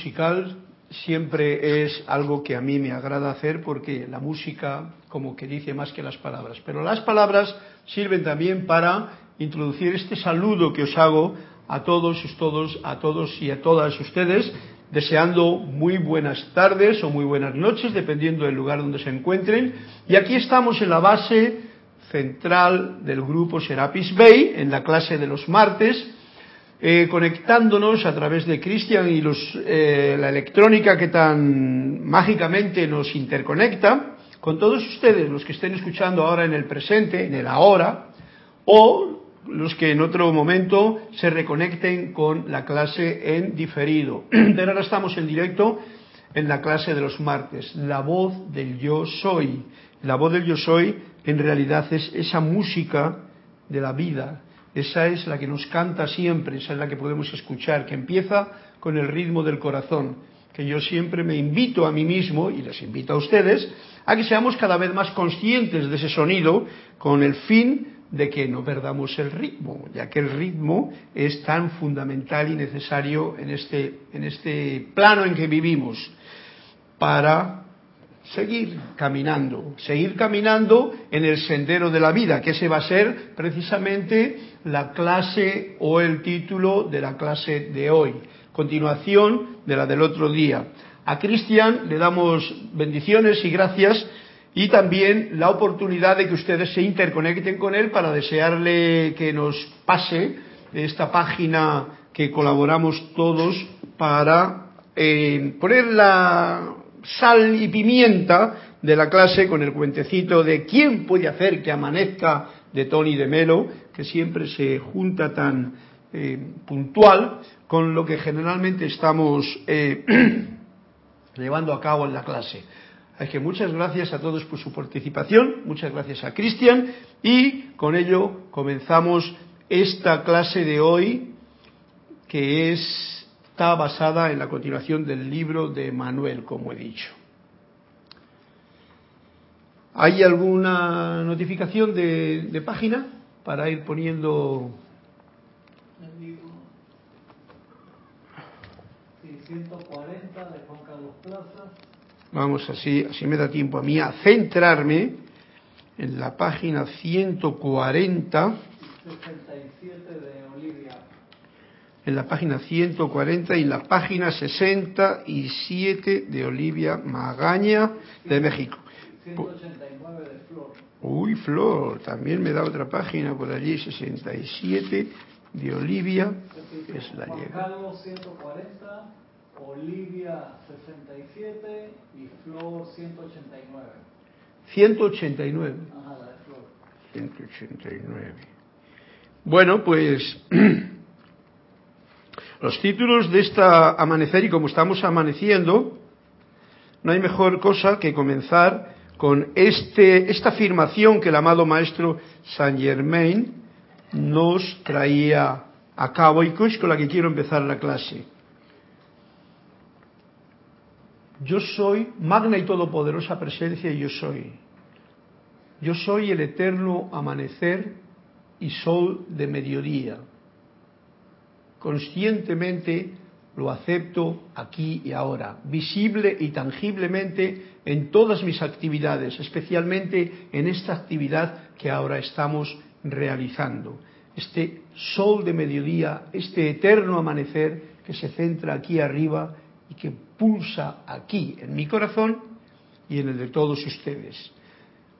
Musical siempre es algo que a mí me agrada hacer porque la música como que dice más que las palabras. Pero las palabras sirven también para introducir este saludo que os hago a todos, todos, a todos y a todas ustedes, deseando muy buenas tardes o muy buenas noches, dependiendo del lugar donde se encuentren. Y aquí estamos en la base central del grupo Serapis Bay, en la clase de los martes, eh, conectándonos a través de Cristian y los, eh, la electrónica que tan mágicamente nos interconecta, con todos ustedes, los que estén escuchando ahora en el presente, en el ahora, o los que en otro momento se reconecten con la clase en diferido. Pero ahora estamos en directo en la clase de los martes, la voz del yo soy. La voz del yo soy en realidad es esa música de la vida, esa es la que nos canta siempre, esa es la que podemos escuchar, que empieza con el ritmo del corazón, que yo siempre me invito a mí mismo y les invito a ustedes a que seamos cada vez más conscientes de ese sonido con el fin de que no perdamos el ritmo, ya que el ritmo es tan fundamental y necesario en este, en este plano en que vivimos para seguir caminando, seguir caminando en el sendero de la vida, que ese va a ser precisamente la clase o el título de la clase de hoy, continuación de la del otro día. A Cristian le damos bendiciones y gracias y también la oportunidad de que ustedes se interconecten con él para desearle que nos pase esta página que colaboramos todos para eh, poner la, sal y pimienta de la clase con el cuentecito de quién puede hacer que amanezca de Tony de Melo, que siempre se junta tan eh, puntual con lo que generalmente estamos eh, llevando a cabo en la clase. Así que muchas gracias a todos por su participación, muchas gracias a Cristian y con ello comenzamos esta clase de hoy que es está basada en la continuación del libro de Manuel, como he dicho. ¿Hay alguna notificación de, página para ir poniendo... Vamos así, así me da tiempo a mí a centrarme en la página 140. 67 de en la página 140 y la página 67 de Olivia Magaña de México. 189 de Flor. Uy, Flor, también me da otra página por allí, 67 de Olivia, es la llega. 140, Olivia 67 y Flor 189. 189. Ajá, la de Flor. 189. Bueno, pues Los títulos de esta amanecer y como estamos amaneciendo, no hay mejor cosa que comenzar con este, esta afirmación que el amado maestro Saint Germain nos traía a cabo y con la que quiero empezar la clase. Yo soy magna y todopoderosa presencia y yo soy. Yo soy el eterno amanecer y sol de mediodía conscientemente lo acepto aquí y ahora, visible y tangiblemente en todas mis actividades, especialmente en esta actividad que ahora estamos realizando. Este sol de mediodía, este eterno amanecer que se centra aquí arriba y que pulsa aquí en mi corazón y en el de todos ustedes.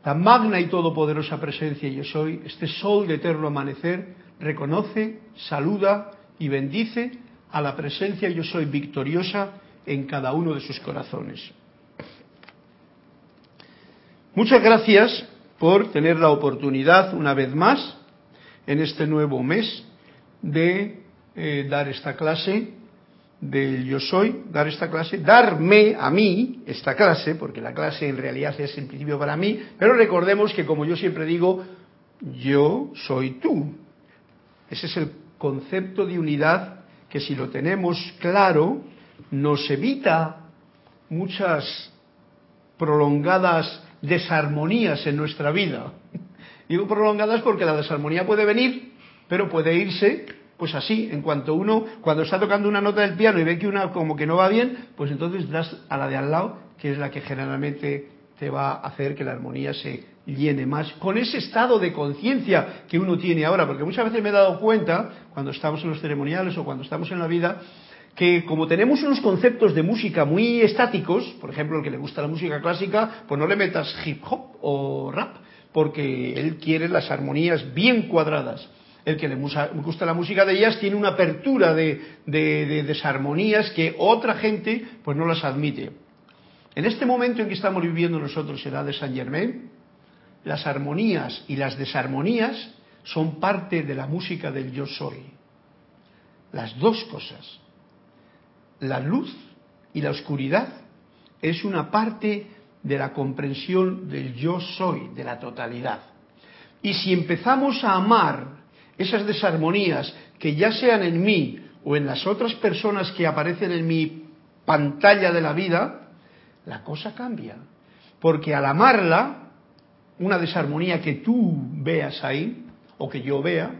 La magna y todopoderosa presencia yo soy, este sol de eterno amanecer, reconoce, saluda, y bendice a la presencia yo soy victoriosa en cada uno de sus corazones. Muchas gracias por tener la oportunidad una vez más en este nuevo mes de eh, dar esta clase del yo soy, dar esta clase, darme a mí esta clase, porque la clase en realidad es en principio para mí, pero recordemos que como yo siempre digo, yo soy tú. Ese es el concepto de unidad que si lo tenemos claro nos evita muchas prolongadas desarmonías en nuestra vida. Digo prolongadas porque la desarmonía puede venir, pero puede irse Pues así, en cuanto uno, cuando está tocando una nota del piano y ve que una como que no va bien, pues entonces das a la de al lado, que es la que generalmente te va a hacer que la armonía se llene más con ese estado de conciencia que uno tiene ahora, porque muchas veces me he dado cuenta, cuando estamos en los ceremoniales o cuando estamos en la vida, que como tenemos unos conceptos de música muy estáticos, por ejemplo, el que le gusta la música clásica, pues no le metas hip hop o rap, porque él quiere las armonías bien cuadradas. El que le gusta la música de ellas tiene una apertura de, de desarmonías que otra gente pues no las admite. En este momento en que estamos viviendo nosotros, edad de Saint Germain, las armonías y las desarmonías son parte de la música del yo soy. Las dos cosas. La luz y la oscuridad es una parte de la comprensión del yo soy, de la totalidad. Y si empezamos a amar esas desarmonías que ya sean en mí o en las otras personas que aparecen en mi pantalla de la vida, la cosa cambia. Porque al amarla, una desarmonía que tú veas ahí, o que yo vea,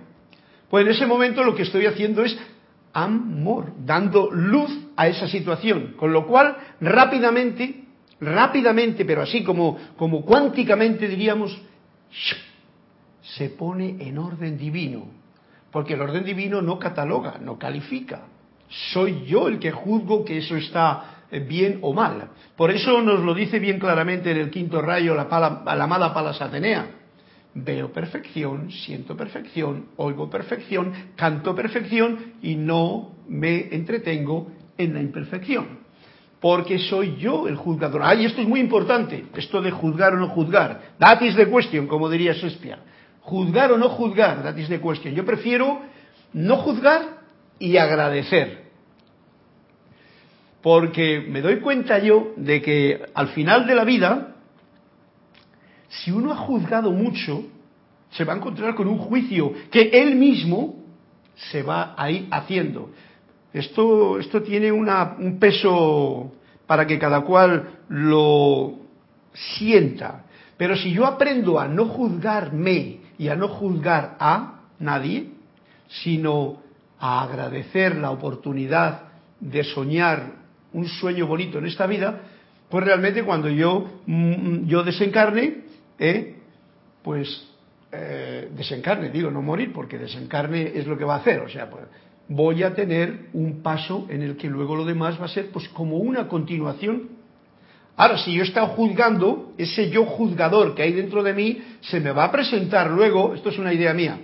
pues en ese momento lo que estoy haciendo es amor, dando luz a esa situación. Con lo cual, rápidamente, rápidamente, pero así como, como cuánticamente diríamos, se pone en orden divino. Porque el orden divino no cataloga, no califica. Soy yo el que juzgo que eso está bien o mal. Por eso nos lo dice bien claramente en el quinto rayo la, la Palas Atenea. Veo perfección, siento perfección, oigo perfección, canto perfección y no me entretengo en la imperfección. Porque soy yo el juzgador. Ay, esto es muy importante, esto de juzgar o no juzgar. That is the question, como diría Shakespeare. Juzgar o no juzgar, that is the question. Yo prefiero no juzgar y agradecer porque me doy cuenta yo de que al final de la vida, si uno ha juzgado mucho, se va a encontrar con un juicio que él mismo se va a ir haciendo. Esto, esto tiene un peso para que cada cual lo sienta. Pero si yo aprendo a no juzgarme y a no juzgar a nadie, sino a agradecer la oportunidad de soñar un sueño bonito en esta vida, pues realmente cuando yo, mm, yo desencarne, eh, pues eh, desencarne, digo, no morir, porque desencarne es lo que va a hacer, o sea, pues, voy a tener un paso en el que luego lo demás va a ser pues como una continuación. Ahora, si yo he estado juzgando, ese yo juzgador que hay dentro de mí se me va a presentar luego, esto es una idea mía,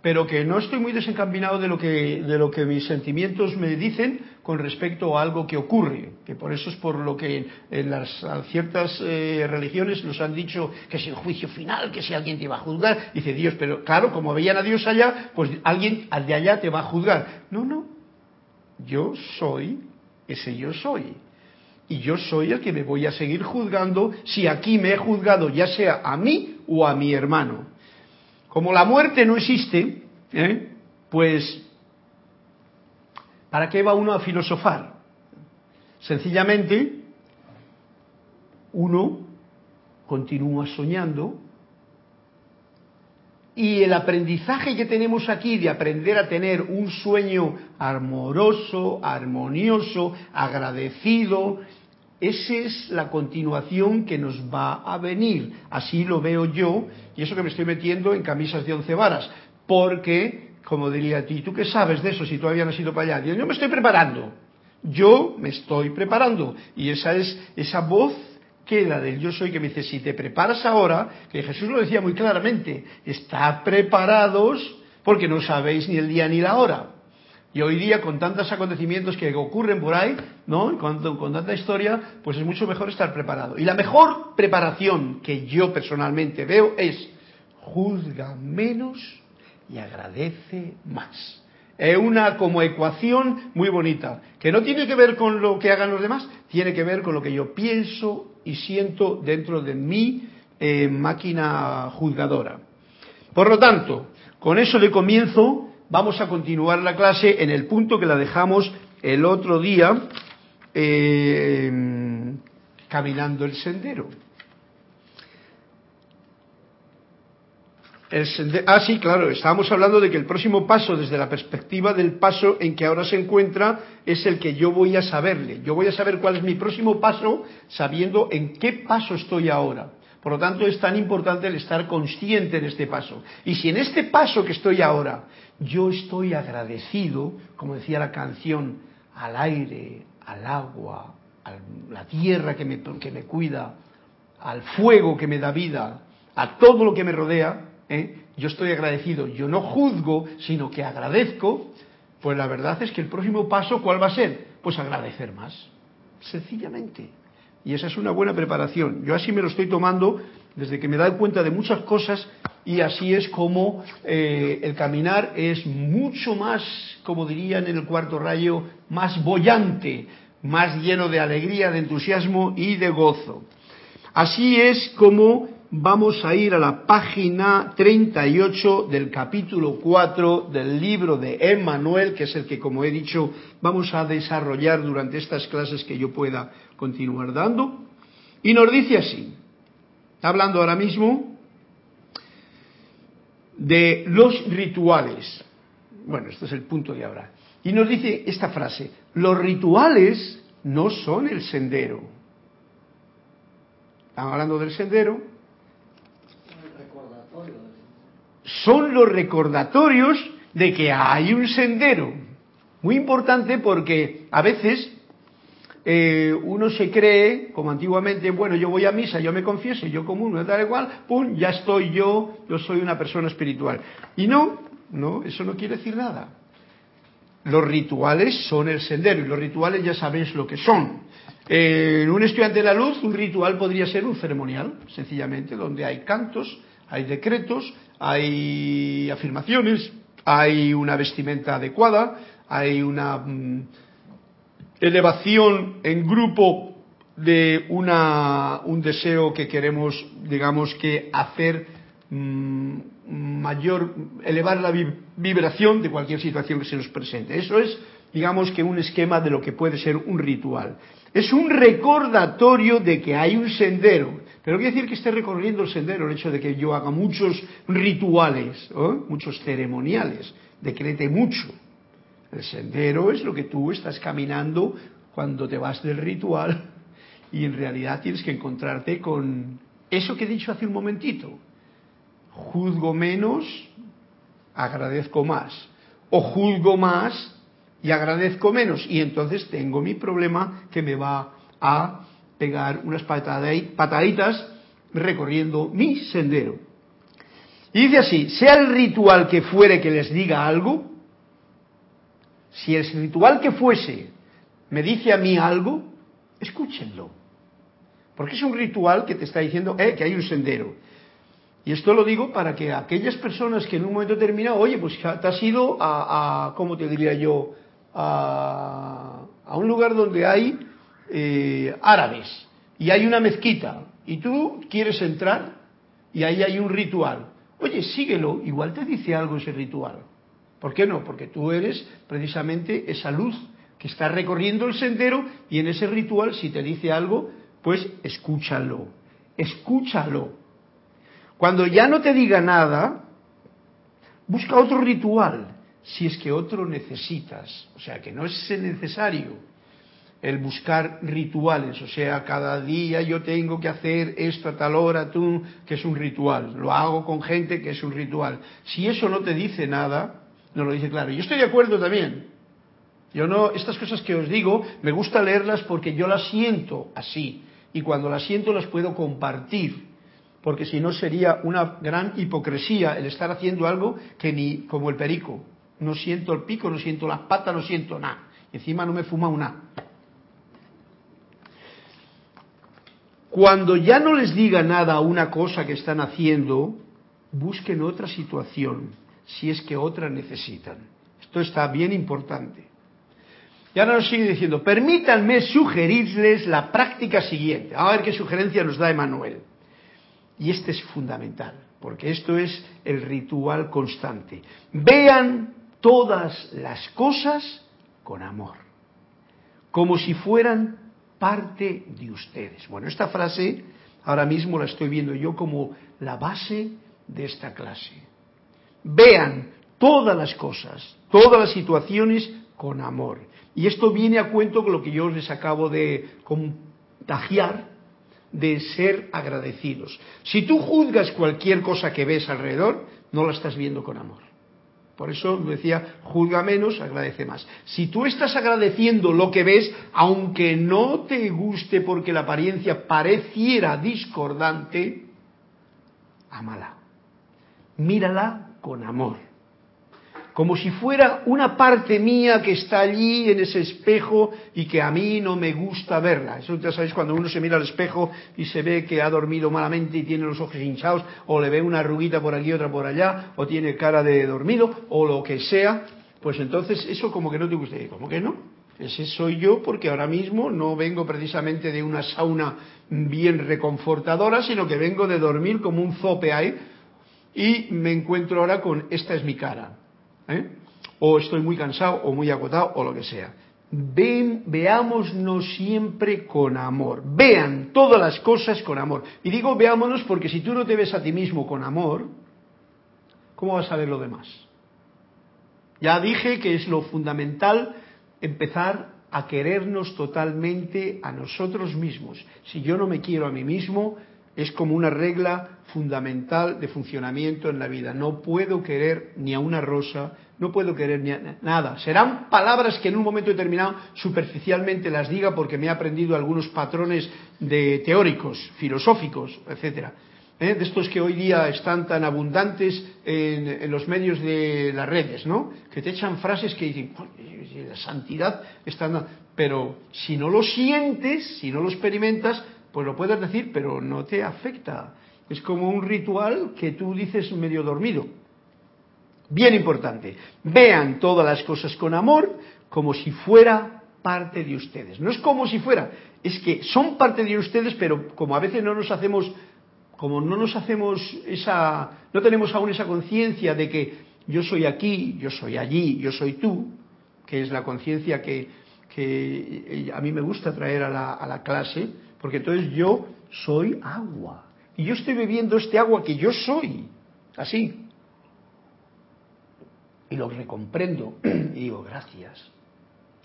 pero que no estoy muy desencaminado de lo que, de lo que mis sentimientos me dicen con respecto a algo que ocurre, que por eso es por lo que en las ciertas eh, religiones nos han dicho que es el juicio final, que si alguien te va a juzgar, dice Dios, pero claro, como veían a Dios allá, pues alguien de allá te va a juzgar. No, no, yo soy ese yo soy. Y yo soy el que me voy a seguir juzgando si aquí me he juzgado ya sea a mí o a mi hermano. Como la muerte no existe, ¿eh? pues ¿para qué va uno a filosofar? Sencillamente, uno continúa soñando y el aprendizaje que tenemos aquí de aprender a tener un sueño amoroso, armonioso, agradecido, esa es la continuación que nos va a venir. Así lo veo yo, y eso que me estoy metiendo en camisas de once varas, porque, como diría a ti, ¿tú qué sabes de eso si todavía no has ido para allá? Yo me estoy preparando, yo me estoy preparando, y esa es esa voz que la del yo soy que me dice, si te preparas ahora, que Jesús lo decía muy claramente, está preparados porque no sabéis ni el día ni la hora. Y hoy día, con tantos acontecimientos que ocurren por ahí, ¿no? Con, con, tanta historia, pues es mucho mejor estar preparado. Y la mejor preparación que yo personalmente veo es juzga menos y agradece más. Es una como ecuación muy bonita, que no tiene que ver con lo que hagan los demás, tiene que ver con lo que yo pienso y siento dentro de mi eh, máquina juzgadora. Por lo tanto, con eso de comienzo vamos a continuar la clase en el punto que la dejamos el otro día, eh, caminando el sendero. Ah, sí, claro, estábamos hablando de que el próximo paso, desde la perspectiva del paso en que ahora se encuentra, es el que yo voy a saberle. Yo voy a saber cuál es mi próximo paso sabiendo en qué paso estoy ahora. Por lo tanto, es tan importante el estar consciente en este paso. Y si en este paso que estoy ahora, yo estoy agradecido, como decía la canción, al aire, al agua, a la tierra que me, que me cuida, al fuego que me da vida, a todo lo que me rodea, ¿eh? yo estoy agradecido, yo no juzgo, sino que agradezco, pues la verdad es que el próximo paso, ¿cuál va a ser? Pues agradecer más, sencillamente. Y esa es una buena preparación. Yo así me lo estoy tomando desde que me doy cuenta de muchas cosas y así es como eh, el caminar es mucho más, como dirían en el cuarto rayo, más bollante, más lleno de alegría, de entusiasmo y de gozo. Así es como vamos a ir a la página 38 del capítulo 4 del libro de Emmanuel, que es el que, como he dicho, vamos a desarrollar durante estas clases que yo pueda continuar dando. Y nos dice así, está hablando ahora mismo de los rituales. Bueno, este es el punto de ahora. Y nos dice esta frase, los rituales no son el sendero. Estamos hablando del sendero, son los recordatorios de que hay un sendero. Muy importante porque a veces eh, uno se cree, como antiguamente, bueno, yo voy a misa, yo me confieso, yo común, tal igual, pum, ya estoy yo, yo soy una persona espiritual. Y no, no, eso no quiere decir nada. Los rituales son el sendero y los rituales ya sabéis lo que son. En un estudiante de la luz, un ritual podría ser un ceremonial, sencillamente, donde hay cantos, hay decretos, hay afirmaciones, hay una vestimenta adecuada, hay una mm, elevación en grupo de una, un deseo que queremos, digamos que hacer mm, mayor, elevar la vibración de cualquier situación que se nos presente. Eso es, digamos que un esquema de lo que puede ser un ritual. Es un recordatorio de que hay un sendero. Pero quiere decir que esté recorriendo el sendero el hecho de que yo haga muchos rituales, muchos ceremoniales, decrete mucho. El sendero es lo que tú estás caminando cuando te vas del ritual y en realidad tienes que encontrarte con eso que he dicho hace un momentito. Juzgo menos, agradezco más. O juzgo más y agradezco menos. Y entonces tengo mi problema que me va a pegar unas pataditas recorriendo mi sendero. Y dice así, sea el ritual que fuere que les diga algo, si el ritual que fuese me dice a mí algo, escúchenlo. Porque es un ritual que te está diciendo eh, que hay un sendero. Y esto lo digo para que aquellas personas que en un momento determinado, oye, pues te has ido a, a ¿cómo te diría yo? A, a un lugar donde hay eh, árabes y hay una mezquita y tú quieres entrar y ahí hay un ritual. Oye, síguelo, igual te dice algo ese ritual. ¿Por qué no? Porque tú eres precisamente esa luz que está recorriendo el sendero y en ese ritual si te dice algo, pues escúchalo, escúchalo. Cuando ya no te diga nada, busca otro ritual, si es que otro necesitas. O sea, que no es necesario el buscar rituales, o sea, cada día yo tengo que hacer esto a tal hora, tú, que es un ritual, lo hago con gente que es un ritual. Si eso no te dice nada, no lo dice claro. Yo estoy de acuerdo también. Yo no, estas cosas que os digo, me gusta leerlas porque yo las siento así, y cuando las siento las puedo compartir, porque si no sería una gran hipocresía el estar haciendo algo que ni como el perico. No siento el pico, no siento las patas, no siento nada. Encima no me fuma una. Cuando ya no les diga nada a una cosa que están haciendo, busquen otra situación, si es que otra necesitan. Esto está bien importante. Y ahora nos sigue diciendo, permítanme sugerirles la práctica siguiente. A ver qué sugerencia nos da Emanuel. Y este es fundamental, porque esto es el ritual constante. Vean todas las cosas con amor, como si fueran parte de ustedes. Bueno, esta frase ahora mismo la estoy viendo yo como la base de esta clase. Vean todas las cosas, todas las situaciones con amor. Y esto viene a cuento con lo que yo les acabo de contagiar de ser agradecidos. Si tú juzgas cualquier cosa que ves alrededor, no la estás viendo con amor. Por eso decía, juzga menos, agradece más. Si tú estás agradeciendo lo que ves, aunque no te guste porque la apariencia pareciera discordante, amala. Mírala con amor como si fuera una parte mía que está allí en ese espejo y que a mí no me gusta verla. Eso ya sabéis cuando uno se mira al espejo y se ve que ha dormido malamente y tiene los ojos hinchados, o le ve una arruguita por aquí, otra por allá, o tiene cara de dormido, o lo que sea, pues entonces eso como que no te gusta. ¿Y como que no? Ese soy yo porque ahora mismo no vengo precisamente de una sauna bien reconfortadora, sino que vengo de dormir como un zope ahí y me encuentro ahora con esta es mi cara. ¿Eh? o estoy muy cansado o muy agotado o lo que sea. Ven, veámonos siempre con amor. Vean todas las cosas con amor. Y digo veámonos porque si tú no te ves a ti mismo con amor, ¿cómo vas a ver lo demás? Ya dije que es lo fundamental empezar a querernos totalmente a nosotros mismos. Si yo no me quiero a mí mismo, es como una regla fundamental de funcionamiento en la vida. No puedo querer ni a una rosa, no puedo querer ni a nada. Serán palabras que en un momento determinado superficialmente las diga porque me he aprendido algunos patrones de teóricos, filosóficos, etcétera. ¿Eh? De estos que hoy día están tan abundantes en, los medios de las redes, ¿no? Que te echan frases que dicen, la santidad está... Pero si no lo sientes, si no lo experimentas, pues lo puedes decir, pero no te afecta. Es como un ritual que tú dices medio dormido. Bien importante. Vean todas las cosas con amor como si fuera parte de ustedes. No es como si fuera, es que son parte de ustedes, pero como a veces no nos hacemos, como no nos hacemos esa, no tenemos aún esa conciencia de que yo soy aquí, yo soy allí, yo soy tú, que es la conciencia que, a mí me gusta traer a la, a la clase, porque entonces yo soy agua. Y yo estoy bebiendo este agua que yo soy. Así. Y lo recomprendo. Y digo, gracias.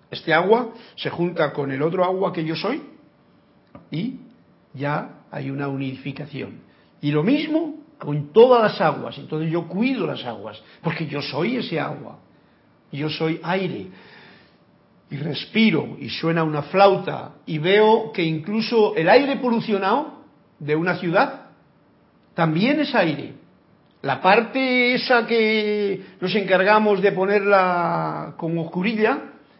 Este agua se junta con el otro agua que yo soy y ya hay una unificación. Y lo mismo con todas las aguas. Entonces yo cuido las aguas, porque yo soy ese agua. Yo soy aire y respiro y suena una flauta y veo que incluso el aire polucionado de una ciudad también es aire. La parte esa que nos encargamos de ponerla como oscurilla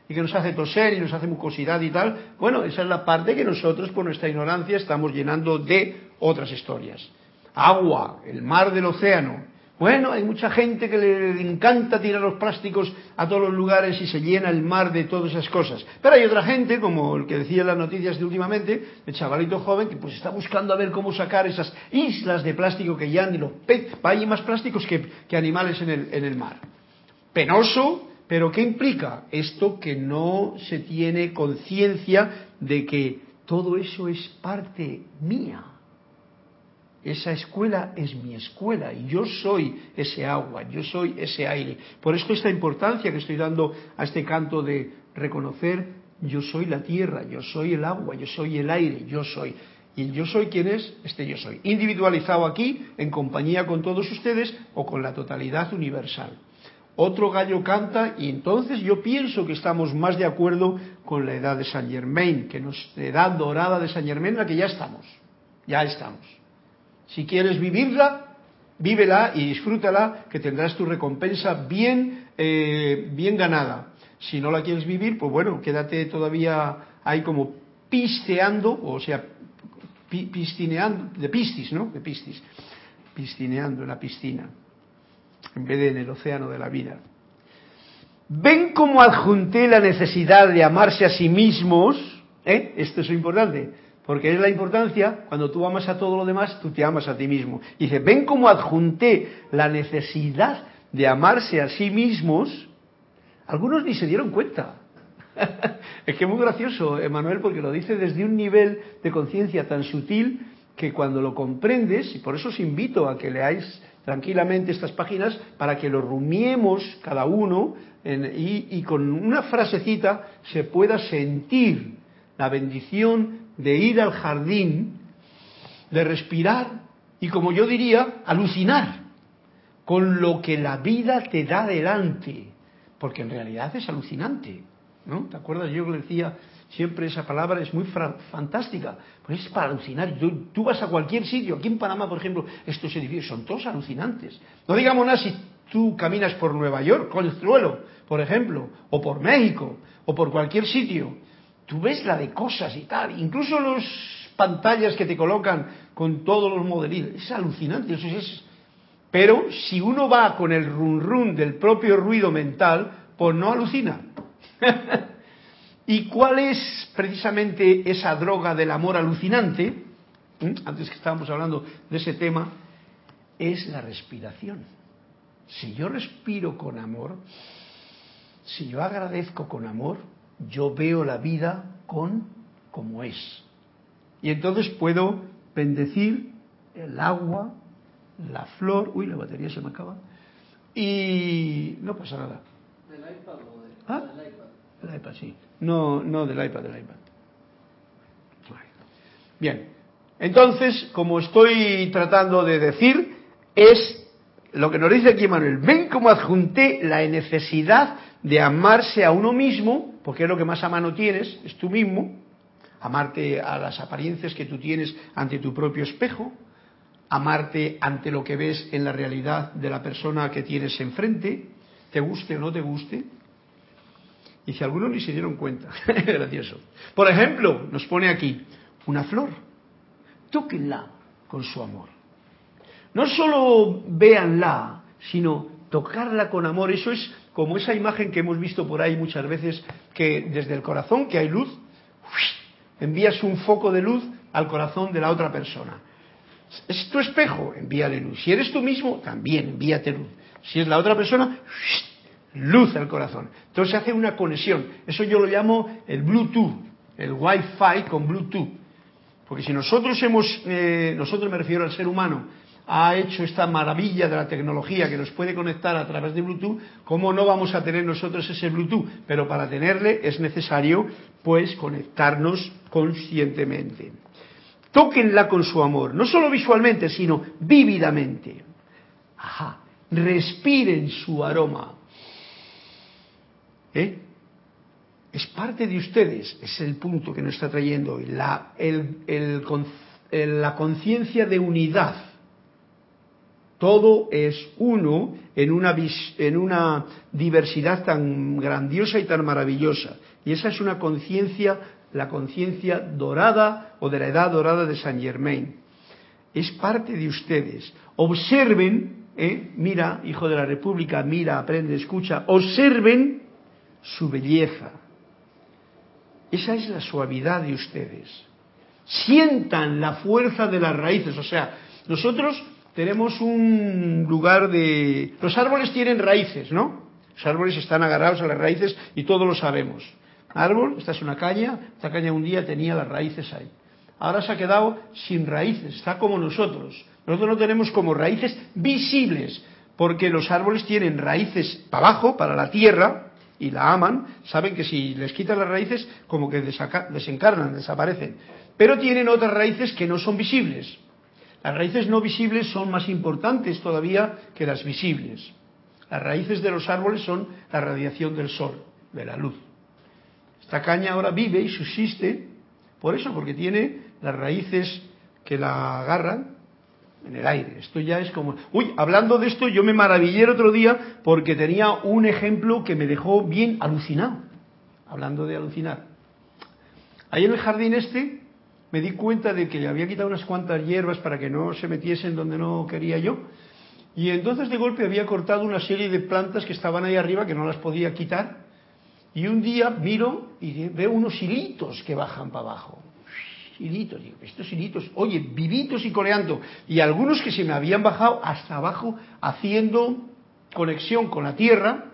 y que nos hace toser y nos hace mucosidad y tal, bueno, esa es la parte que nosotros por nuestra ignorancia estamos llenando de otras historias. Agua, el mar del océano, bueno, hay mucha gente que le encanta tirar los plásticos a todos los lugares y se llena el mar de todas esas cosas. Pero hay otra gente, como el que decía en las noticias de últimamente, el chavalito joven, que pues está buscando a ver cómo sacar esas islas de plástico que ya ni los peces, hay más plásticos que, que animales en el, en el mar. Penoso, pero ¿qué implica? Esto que no se tiene conciencia de que todo eso es parte mía esa escuela es mi escuela y yo soy ese agua, yo soy ese aire. Por esto esta importancia que estoy dando a este canto de reconocer yo soy la tierra, yo soy el agua, yo soy el aire, yo soy. Y yo soy quien es, este yo soy. Individualizado aquí, en compañía con todos ustedes o con la totalidad universal. Otro gallo canta y entonces yo pienso que estamos más de acuerdo con la edad de San Germain, que nos edad dorada de San Germain, la que ya estamos. Ya estamos. Si quieres vivirla, vívela y disfrútala, que tendrás tu recompensa bien, eh, bien ganada. Si no la quieres vivir, pues bueno, quédate todavía ahí como pisteando, o sea, pistineando, de pistis, ¿no? De pistis, pistineando en la piscina, en vez de en el océano de la vida. Ven cómo adjunté la necesidad de amarse a sí mismos, ¿eh? Esto es importante porque es la importancia, cuando tú amas a todo lo demás, tú te amas a ti mismo. Y dice, ven cómo adjunté la necesidad de amarse a sí mismos. Algunos ni se dieron cuenta. es que es muy gracioso, Emanuel, porque lo dice desde un nivel de conciencia tan sutil que cuando lo comprendes, y por eso os invito a que leáis tranquilamente estas páginas para que lo rumiemos cada uno y, y con una frasecita se pueda sentir la bendición de ir al jardín, de respirar y como yo diría, alucinar con lo que la vida te da delante, porque en realidad es alucinante, ¿no? ¿Te acuerdas? Yo le decía siempre esa palabra es muy fantástica, pues es para alucinar. Tú, vas a cualquier sitio, aquí en Panamá, por ejemplo, estos edificios son todos alucinantes. No digamos nada si tú caminas por Nueva York, con el suelo, por ejemplo, o por México, o por cualquier sitio. Tú ves la de cosas y tal, incluso las pantallas que te colocan con todos los modelitos, es alucinante, eso es. Pero si uno va con el run run del propio ruido mental, pues no alucina. ¿Y cuál es precisamente esa droga del amor alucinante? ¿Mm? Antes que estábamos hablando de ese tema, es la respiración. Si yo respiro con amor, si yo agradezco con amor, yo veo la vida con como es. Y entonces puedo bendecir el agua, la flor, uy, la batería se me acaba, y no pasa nada. ¿Del iPad o de, ¿Ah? del iPad? Del iPad, sí. No, no del iPad, del iPad. Bien, entonces, como estoy tratando de decir, es lo que nos dice aquí Manuel, ven como adjunté la necesidad de amarse a uno mismo, porque es lo que más a mano tienes, es tú mismo, amarte a las apariencias que tú tienes ante tu propio espejo, amarte ante lo que ves en la realidad de la persona que tienes enfrente, te guste o no te guste, y si algunos ni se dieron cuenta, gracioso. Por ejemplo, nos pone aquí una flor, tóquenla con su amor. No solo véanla, sino tocarla con amor. Eso es como esa imagen que hemos visto por ahí muchas veces, que desde el corazón, que hay luz, envías un foco de luz al corazón de la otra persona. Es tu espejo, envíale luz. Si eres tú mismo, también envíate luz. Si es la otra persona, luz al corazón. Entonces se hace una conexión. Eso yo lo llamo el Bluetooth, el Wi-Fi con Bluetooth. Porque si nosotros hemos, eh, nosotros me refiero al ser humano, ha hecho esta maravilla de la tecnología que nos puede conectar a través de Bluetooth, ¿cómo no vamos a tener nosotros ese Bluetooth? Pero para tenerle es necesario, pues, conectarnos conscientemente. Tóquenla con su amor, no solo visualmente, sino vívidamente. Ajá, respiren su aroma. ¿Eh? Es parte de ustedes, es el punto que nos está trayendo hoy, la, la conciencia de unidad. Todo es uno en una, diversidad tan grandiosa y tan maravillosa. Y esa es una conciencia, la conciencia dorada o de la edad dorada de Saint Germain. Es parte de ustedes. Observen, ¿eh? mira, hijo de la República, mira, aprende, escucha, observen su belleza. Esa es la suavidad de ustedes. Sientan la fuerza de las raíces. O sea, nosotros tenemos un lugar de... Los árboles tienen raíces, ¿no? Los árboles están agarrados a las raíces y todos lo sabemos. Árbol, esta es una caña, esta caña un día tenía las raíces ahí. Ahora se ha quedado sin raíces, está como nosotros. Nosotros no tenemos como raíces visibles, porque los árboles tienen raíces para abajo, para la tierra, y la aman, saben que si les quitan las raíces, como que desencarnan, desaparecen. Pero tienen otras raíces que no son visibles. Las raíces no visibles son más importantes todavía que las visibles. Las raíces de los árboles son la radiación del sol, de la luz. Esta caña ahora vive y subsiste por eso, porque tiene las raíces que la agarran en el aire. Esto ya es como... Uy, hablando de esto, yo me maravillé el otro día porque tenía un ejemplo que me dejó bien alucinado. Hablando de alucinar. Ahí en el jardín este me di cuenta de que le había quitado unas cuantas hierbas para que no se metiesen donde no quería yo. Y entonces de golpe había cortado una serie de plantas que estaban ahí arriba que no las podía quitar. Y un día miro y veo unos hilitos que bajan para abajo hilitos, digo, estos hilitos, oye, vivitos y coreando, y algunos que se me habían bajado hasta abajo haciendo conexión con la tierra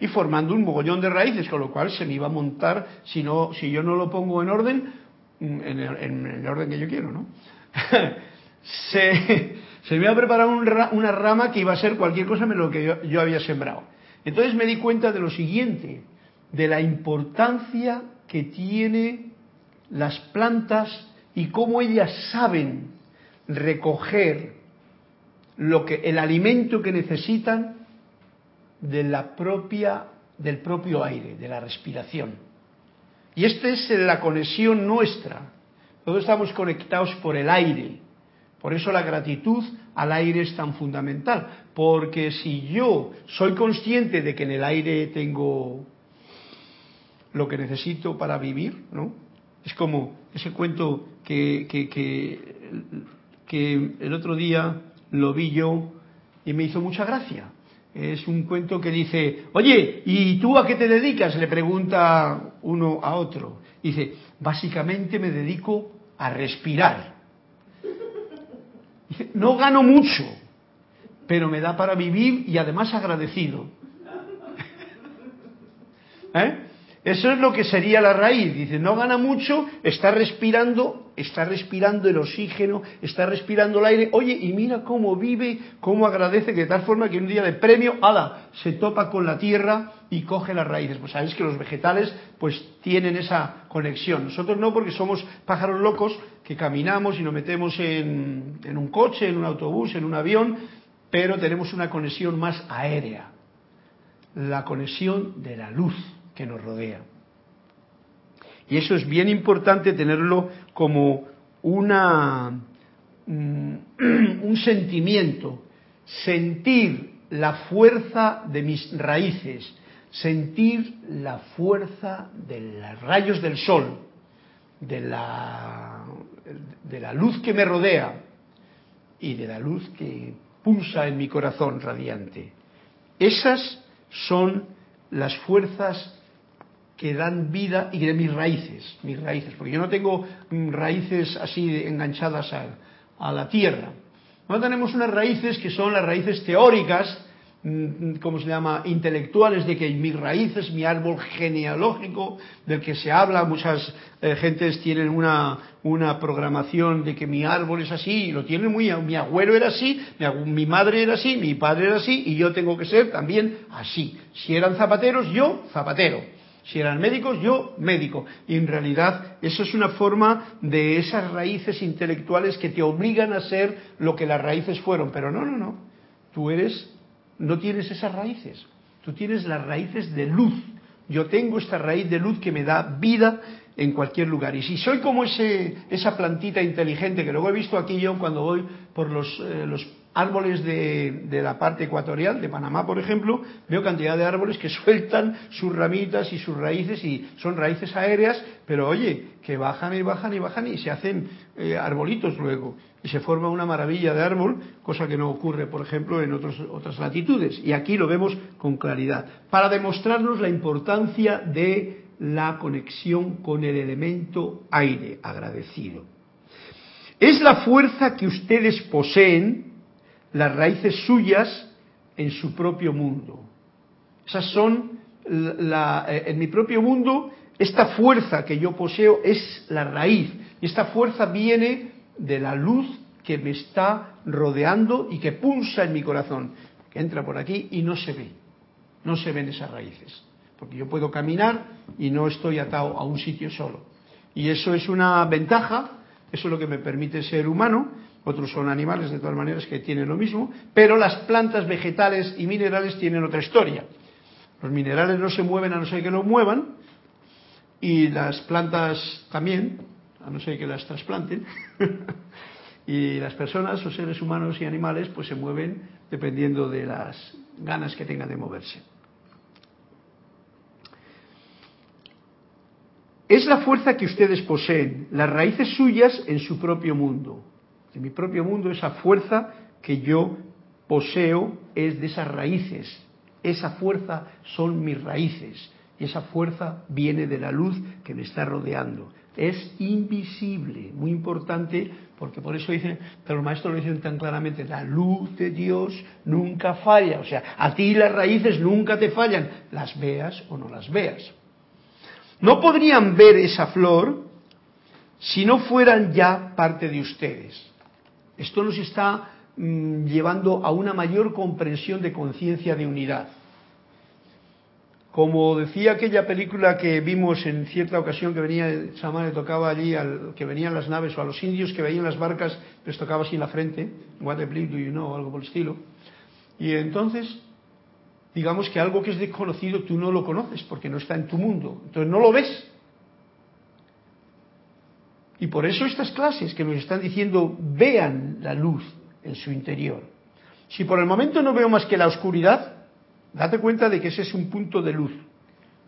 y formando un mogollón de raíces, con lo cual se me iba a montar, si, no, si yo no lo pongo en orden, en el, orden que yo quiero, ¿no? se, Se me ha preparado una rama que iba a ser cualquier cosa menos lo que yo había sembrado. Entonces me di cuenta de lo siguiente, de la importancia que tiene las plantas y cómo ellas saben recoger lo que el alimento que necesitan de propia del propio aire, de la respiración. Y esta es la conexión nuestra. Todos estamos conectados por el aire. Por eso la gratitud al aire es tan fundamental, porque si yo soy consciente de que en el aire tengo lo que necesito para vivir, ¿no? Es como ese cuento que, el otro día lo vi yo y me hizo mucha gracia. Es un cuento que dice, oye, ¿y tú a qué te dedicas? Le pregunta uno a otro. Dice, básicamente me dedico a respirar. no gano mucho, pero me da para vivir y además agradecido. ¿Eh? Eso es lo que sería la raíz. Dice, no gana mucho, está respirando, está respirando el oxígeno, está respirando el aire. Oye, y mira cómo vive, cómo agradece, de tal forma que un día de premio, ala, se topa con la tierra y coge las raíces. Pues sabes que los vegetales pues tienen esa conexión. Nosotros no, porque somos pájaros locos que caminamos y nos metemos en, en un coche, en un autobús, en un avión, pero tenemos una conexión más aérea. La conexión de la luz que nos rodea. Y eso es bien importante tenerlo como una, mm, un sentimiento, sentir la fuerza de mis raíces, sentir la fuerza de los rayos del sol, de la, de la luz que me rodea y de la luz que pulsa en mi corazón radiante. Esas son las fuerzas que dan vida y de mis raíces, mis raíces, porque yo no tengo mm, raíces así enganchadas a, la tierra. No tenemos unas raíces que son las raíces teóricas, mm, como se llama? Intelectuales, de que mis raíces, mi árbol genealógico, del que se habla, muchas eh, gentes tienen una, una programación de que mi árbol es así, y lo tienen muy, mi abuelo era así, mi madre era así, mi padre era así, y yo tengo que ser también así. Si eran zapateros, yo zapatero. Si eran médicos, yo médico. Y en realidad eso es una forma de esas raíces intelectuales que te obligan a ser lo que las raíces fueron. Pero no, no, no. Tú eres, no tienes esas raíces. Tú tienes las raíces de luz. Yo tengo esta raíz de luz que me da vida en cualquier lugar. Y si soy como ese, esa plantita inteligente que luego he visto aquí yo cuando voy por los, eh, los árboles de, la parte ecuatorial, de Panamá, por ejemplo, veo cantidad de árboles que sueltan sus ramitas y sus raíces y son raíces aéreas, pero oye, que bajan y bajan y bajan y se hacen eh, arbolitos luego y se forma una maravilla de árbol, cosa que no ocurre, por ejemplo, en otras latitudes. Y aquí lo vemos con claridad, para demostrarnos la importancia de la conexión con el elemento aire agradecido. Es la fuerza que ustedes poseen las raíces suyas en su propio mundo. Esas son, la, eh, en mi propio mundo, esta fuerza que yo poseo es la raíz. Y esta fuerza viene de la luz que me está rodeando y que pulsa en mi corazón, que entra por aquí y no se ve. No se ven esas raíces. Porque yo puedo caminar y no estoy atado a un sitio solo. Y eso es una ventaja, eso es lo que me permite ser humano, otros son animales de todas maneras que tienen lo mismo, pero las plantas, vegetales y minerales tienen otra historia. Los minerales no se mueven a no ser que lo muevan, y las plantas también, a no ser que las trasplanten, y las personas, o seres humanos y animales, pues se mueven dependiendo de las ganas que tengan de moverse. Es la fuerza que ustedes poseen, las raíces suyas en su propio mundo de mi propio mundo, esa fuerza que yo poseo es de esas raíces. Esa fuerza son mis raíces y esa fuerza viene de la luz que me está rodeando. Es invisible, muy importante, porque por eso dicen, pero los maestros lo dicen tan claramente, la luz de Dios nunca falla. O sea, a ti las raíces nunca te fallan, las veas o no las veas. No podrían ver esa flor si no fueran ya parte de ustedes. Esto nos está mm, llevando a una mayor comprensión de conciencia de unidad. Como decía aquella película que vimos en cierta ocasión que venía, chamán le tocaba allí, al, que venían las naves o a los indios que veían las barcas, les tocaba así en la frente, what the bleed do you know, algo por el estilo. Y entonces, digamos que algo que es desconocido tú no lo conoces porque no está en tu mundo, entonces no lo ves. Y por eso estas clases que nos están diciendo vean la luz en su interior. Si por el momento no veo más que la oscuridad, Date cuenta de que ese es un punto de luz.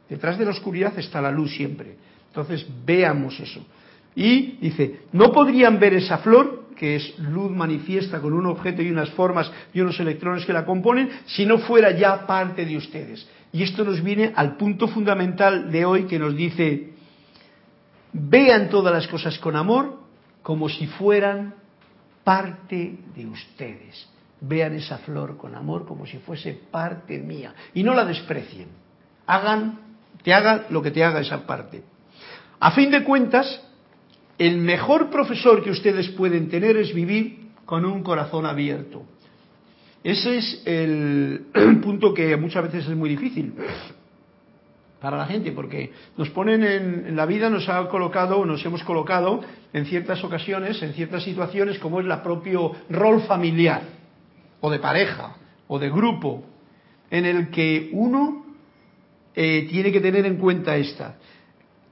Detrás de la oscuridad está la luz siempre. Entonces, veamos eso. Y dice, no podrían ver esa flor, que es luz manifiesta con un objeto y unas formas y unos electrones que la componen, si no fuera ya parte de ustedes. Y esto nos viene al punto fundamental de hoy que nos dice, vean todas las cosas con amor como si fueran parte de ustedes vean esa flor con amor como si fuese parte mía y no la desprecien. Hagan, te haga lo que te haga esa parte. A fin de cuentas, el mejor profesor que ustedes pueden tener es vivir con un corazón abierto. Ese es el punto que muchas veces es muy difícil para la gente, porque nos ponen en, la vida, nos ha colocado, nos hemos colocado en ciertas ocasiones, en ciertas situaciones, como es la propio rol familiar o de pareja o de grupo en el que uno eh, tiene que tener en cuenta esta.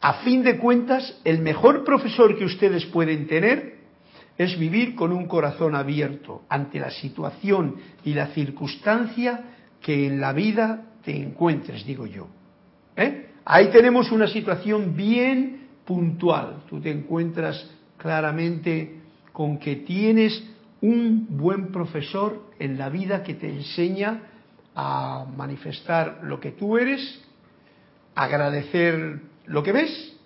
A fin de cuentas, el mejor profesor que ustedes pueden tener es vivir con un corazón abierto ante la situación y la circunstancia que en la vida te encuentres, digo yo. Ahí tenemos una situación bien puntual. Tú te encuentras claramente con que tienes un buen profesor en la vida que te enseña a manifestar lo que tú eres, agradecer lo que ves,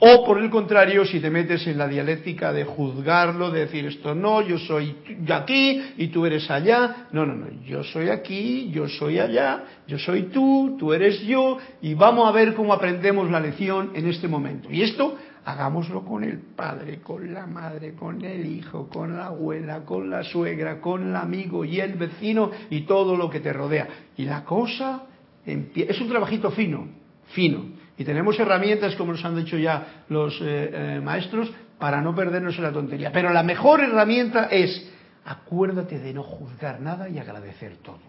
o por el contrario, si te metes en la dialéctica de juzgarlo, de decir esto no, yo soy aquí y tú eres allá, no, no, no, yo soy aquí, yo soy allá, yo soy tú, tú eres yo, y vamos a ver cómo aprendemos la lección en este momento. Y esto hagámoslo con el padre, con la madre, con el hijo, con la abuela, con la suegra, con el amigo y el vecino y todo lo que te rodea. Y la cosa es un trabajito fino, fino. Y tenemos herramientas, como nos han dicho ya los eh, eh, maestros, para no perdernos en la tontería. Pero la mejor herramienta es acuérdate de no juzgar nada y agradecer todo.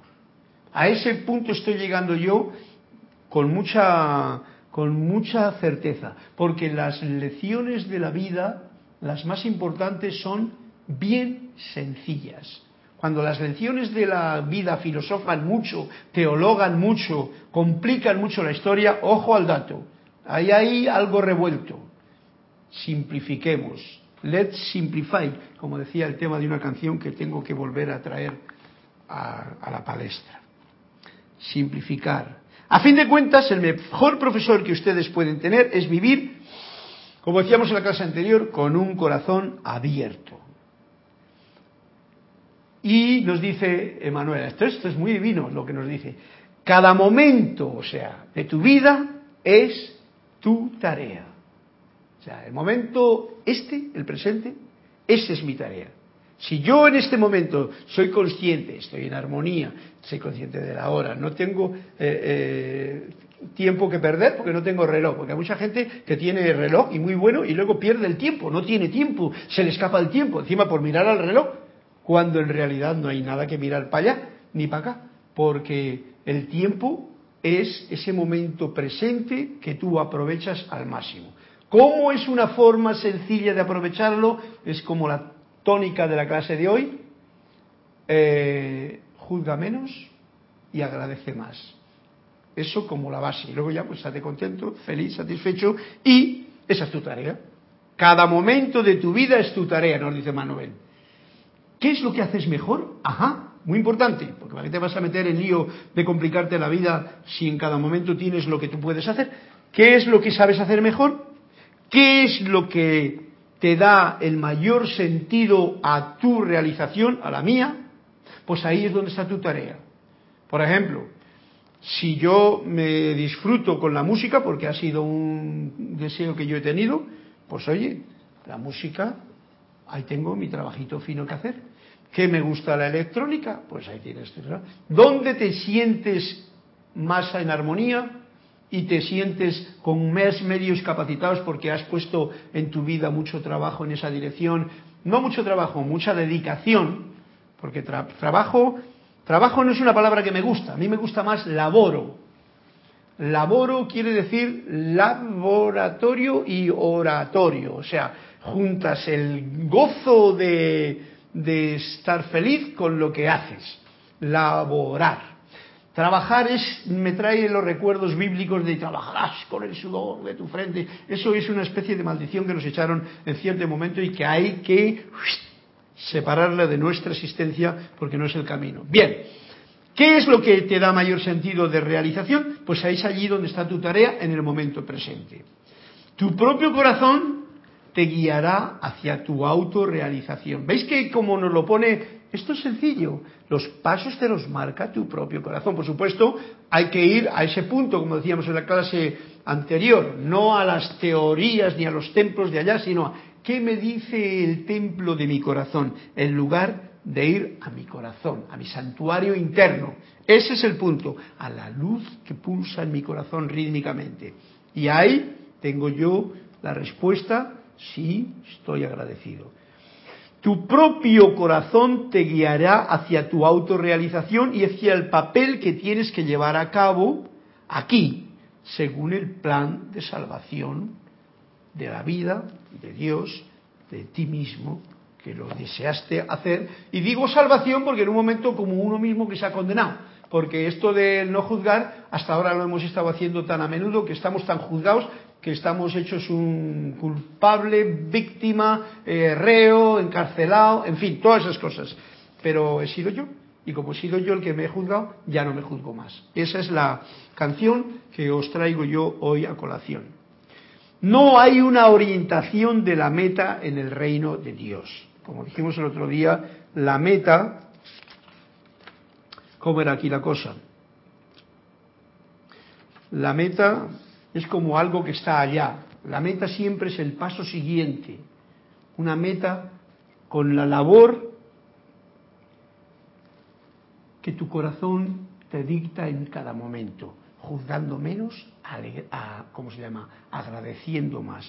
A ese punto estoy llegando yo con mucha con mucha certeza, porque las lecciones de la vida, las más importantes, son bien sencillas. Cuando las lecciones de la vida filosofan mucho, teologan mucho, complican mucho la historia, ojo al dato. Ahí hay algo revuelto. Simplifiquemos. Let's simplify, como decía el tema de una canción que tengo que volver a traer a, a la palestra. Simplificar. A fin de cuentas, el mejor profesor que ustedes pueden tener es vivir, como decíamos en la clase anterior, con un corazón abierto. Y nos dice Emanuel, esto, esto es muy divino lo que nos dice, cada momento, o sea, de tu vida es tu tarea. O sea, el momento este, el presente, esa es mi tarea. Si yo en este momento soy consciente, estoy en armonía, soy consciente de la hora, no tengo eh, eh, tiempo que perder porque no tengo reloj, porque hay mucha gente que tiene reloj y muy bueno y luego pierde el tiempo, no tiene tiempo, se le escapa el tiempo, encima por mirar al reloj, cuando en realidad no hay nada que mirar para allá ni para acá, porque el tiempo es ese momento presente que tú aprovechas al máximo. ¿Cómo es una forma sencilla de aprovecharlo? Es como la tónica de la clase de hoy, eh, juzga menos y agradece más. Eso como la base. Y luego ya pues estate contento, feliz, satisfecho y esa es tu tarea. Cada momento de tu vida es tu tarea, nos dice Manuel. ¿Qué es lo que haces mejor? Ajá, muy importante, porque ¿para qué te vas a meter en lío de complicarte la vida si en cada momento tienes lo que tú puedes hacer? ¿Qué es lo que sabes hacer mejor? ¿Qué es lo que te da el mayor sentido a tu realización, a la mía, pues ahí es donde está tu tarea. Por ejemplo, si yo me disfruto con la música, porque ha sido un deseo que yo he tenido, pues oye, la música, ahí tengo mi trabajito fino que hacer. ¿Qué me gusta la electrónica? Pues ahí tienes. ¿Dónde te sientes más en armonía? y te sientes con más medios capacitados porque has puesto en tu vida mucho trabajo en esa dirección, no mucho trabajo, mucha dedicación, porque trabajo, trabajo no es una palabra que me gusta, a mí me gusta más laboro. Laboro quiere decir laboratorio y oratorio, o sea, juntas el gozo de, de estar feliz con lo que haces, laborar. Trabajar es, me trae los recuerdos bíblicos de trabajarás con el sudor de tu frente. Eso es una especie de maldición que nos echaron en cierto momento y que hay que separarla de nuestra existencia porque no es el camino. Bien, ¿qué es lo que te da mayor sentido de realización? Pues ahí es allí donde está tu tarea en el momento presente. Tu propio corazón te guiará hacia tu autorrealización. ¿Veis que como nos lo pone esto es sencillo. Los pasos te los marca tu propio corazón. Por supuesto, hay que ir a ese punto, como decíamos en la clase anterior, no a las teorías ni a los templos de allá, sino a qué me dice el templo de mi corazón, en lugar de ir a mi corazón, a mi santuario interno. Ese es el punto, a la luz que pulsa en mi corazón rítmicamente. Y ahí tengo yo la respuesta, sí, estoy agradecido. Tu propio corazón te guiará hacia tu autorrealización y hacia el papel que tienes que llevar a cabo aquí, según el plan de salvación de la vida, de Dios, de ti mismo, que lo deseaste hacer. Y digo salvación porque en un momento como uno mismo que se ha condenado, porque esto de no juzgar, hasta ahora lo hemos estado haciendo tan a menudo que estamos tan juzgados que estamos hechos un culpable, víctima, eh, reo, encarcelado, en fin, todas esas cosas. Pero he sido yo, y como he sido yo el que me he juzgado, ya no me juzgo más. Esa es la canción que os traigo yo hoy a colación. No hay una orientación de la meta en el reino de Dios. Como dijimos el otro día, la meta, ¿cómo era aquí la cosa? La meta es como algo que está allá. La meta siempre es el paso siguiente, una meta con la labor que tu corazón te dicta en cada momento, juzgando menos, a, ¿cómo se llama? Agradeciendo más.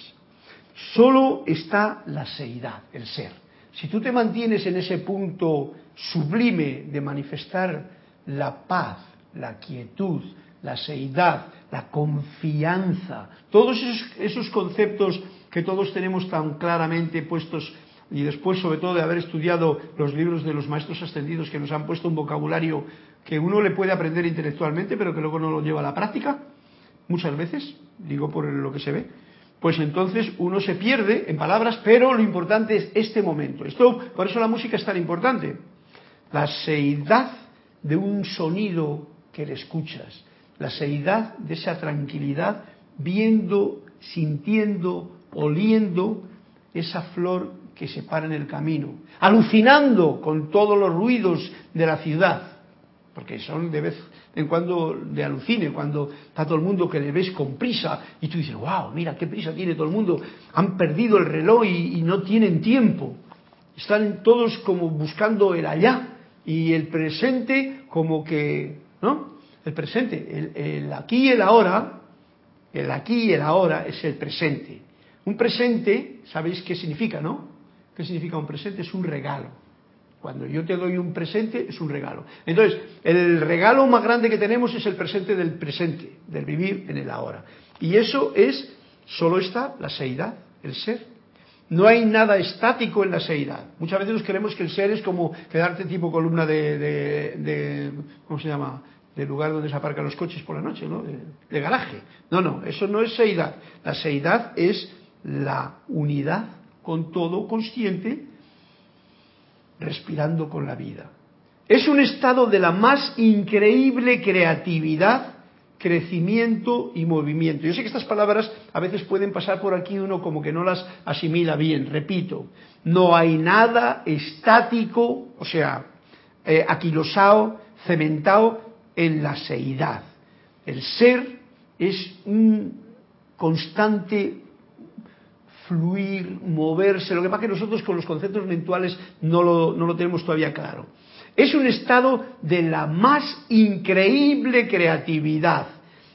Solo está la seidad, el ser. Si tú te mantienes en ese punto sublime de manifestar la paz, la quietud, la seidad, la confianza, todos esos, conceptos que todos tenemos tan claramente puestos y después sobre todo de haber estudiado los libros de los maestros ascendidos que nos han puesto un vocabulario que uno le puede aprender intelectualmente pero que luego no lo lleva a la práctica, muchas veces, digo por lo que se ve, pues entonces uno se pierde en palabras, pero lo importante es este momento. Esto, por eso la música es tan importante. La seidad de un sonido que le escuchas, la seidad de esa tranquilidad, viendo, sintiendo, oliendo esa flor que se para en el camino, alucinando con todos los ruidos de la ciudad, porque son de vez en cuando de alucine, cuando está todo el mundo que le ves con prisa y tú dices, wow, mira qué prisa tiene todo el mundo, han perdido el reloj y, y no tienen tiempo, están todos como buscando el allá y el presente como que, ¿no? El presente, el, aquí y el ahora, el aquí y el ahora es el presente. Un presente, ¿sabéis qué significa, no? ¿Qué significa un presente? Es un regalo. Cuando yo te doy un presente, es un regalo. Entonces, el regalo más grande que tenemos es el presente del presente, del vivir en el ahora. Y eso es, solo está la seidad, el ser. No hay nada estático en la seidad. Muchas veces nos creemos que el ser es como quedarte tipo columna de, de ¿cómo se llama? Del lugar donde se aparcan los coches por la noche, ¿no? De, garaje. No, no, eso no es seidad. La seidad es la unidad con todo consciente, respirando con la vida. Es un estado de la más increíble creatividad, crecimiento y movimiento. Yo sé que estas palabras a veces pueden pasar por aquí uno como que no las asimila bien. Repito, no hay nada estático, o sea, eh, aquilosado, cementado en la seidad. El ser es un constante fluir, moverse. Lo que pasa que nosotros con los conceptos mentuales no lo, no lo tenemos todavía claro. Es un estado de la más increíble creatividad,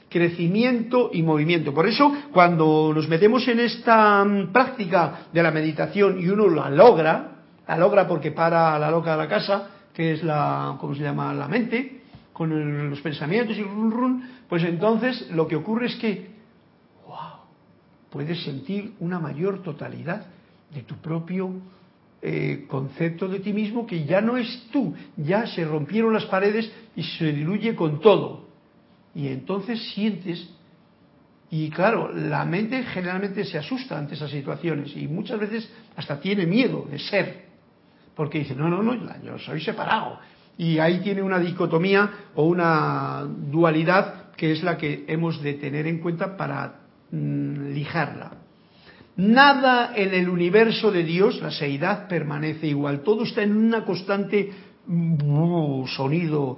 crecimiento y movimiento. Por eso, cuando nos metemos en esta mm, práctica de la meditación y uno la logra, la logra porque para la loca de la casa, que es la, ¿cómo se llama? La mente, con los pensamientos y run, run, pues entonces lo que ocurre es que, wow, puedes sentir una mayor totalidad de tu propio eh, concepto de ti mismo que ya no es tú, ya se rompieron las paredes y se diluye con todo. Y entonces sientes, y claro, la mente generalmente se asusta ante esas situaciones y muchas veces hasta tiene miedo de ser, porque dice, no, no, no, yo soy separado. Y ahí tiene una dicotomía o una dualidad que es la que hemos de tener en cuenta para mm, lijarla. Nada en el universo de Dios, la seidad, permanece igual. Todo está en una constante uh, sonido,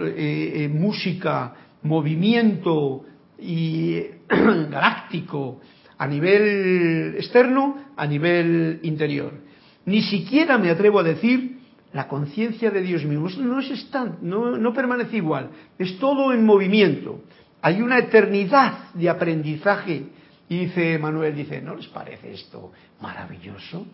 eh, eh, música, movimiento y galáctico a nivel externo, a nivel interior. Ni siquiera me atrevo a decir la conciencia de Dios mismo. No es no, no permanece igual. Es todo en movimiento. Hay una eternidad de aprendizaje y dice Manuel, dice, ¿no les parece esto maravilloso?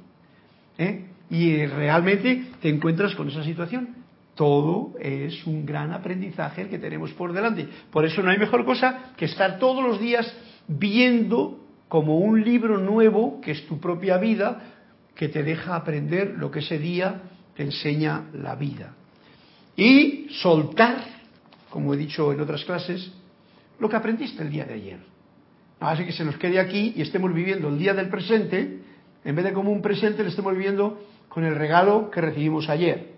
¿Eh? Y realmente te encuentras con esa situación. Todo es un gran aprendizaje el que tenemos por delante. Por eso no hay mejor cosa que estar todos los días viendo como un libro nuevo, que es tu propia vida, que te deja aprender lo que ese día te enseña la vida. Y soltar, como he dicho en otras clases, lo que aprendiste el día de ayer. Así que se nos quede aquí y estemos viviendo el día del presente, en vez de como un presente, lo estemos viviendo con el regalo que recibimos ayer,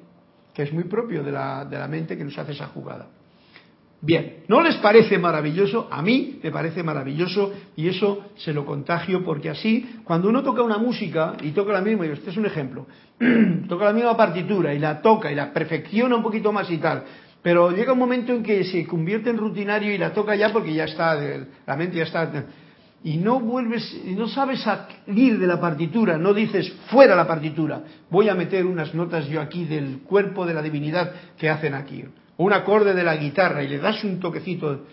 que es muy propio de la, de la mente que nos hace esa jugada. Bien, ¿no les parece maravilloso? A mí me parece maravilloso y eso se lo contagio porque así, cuando uno toca una música y toca la misma, y este es un ejemplo, toca la misma partitura y la toca y la perfecciona un poquito más y tal, pero llega un momento en que se convierte en rutinario y la toca ya porque ya está, la mente ya está. Y no vuelves, y no sabes salir de la partitura, no dices fuera la partitura, voy a meter unas notas yo aquí del cuerpo de la divinidad que hacen aquí, un acorde de la guitarra y le das un toquecito,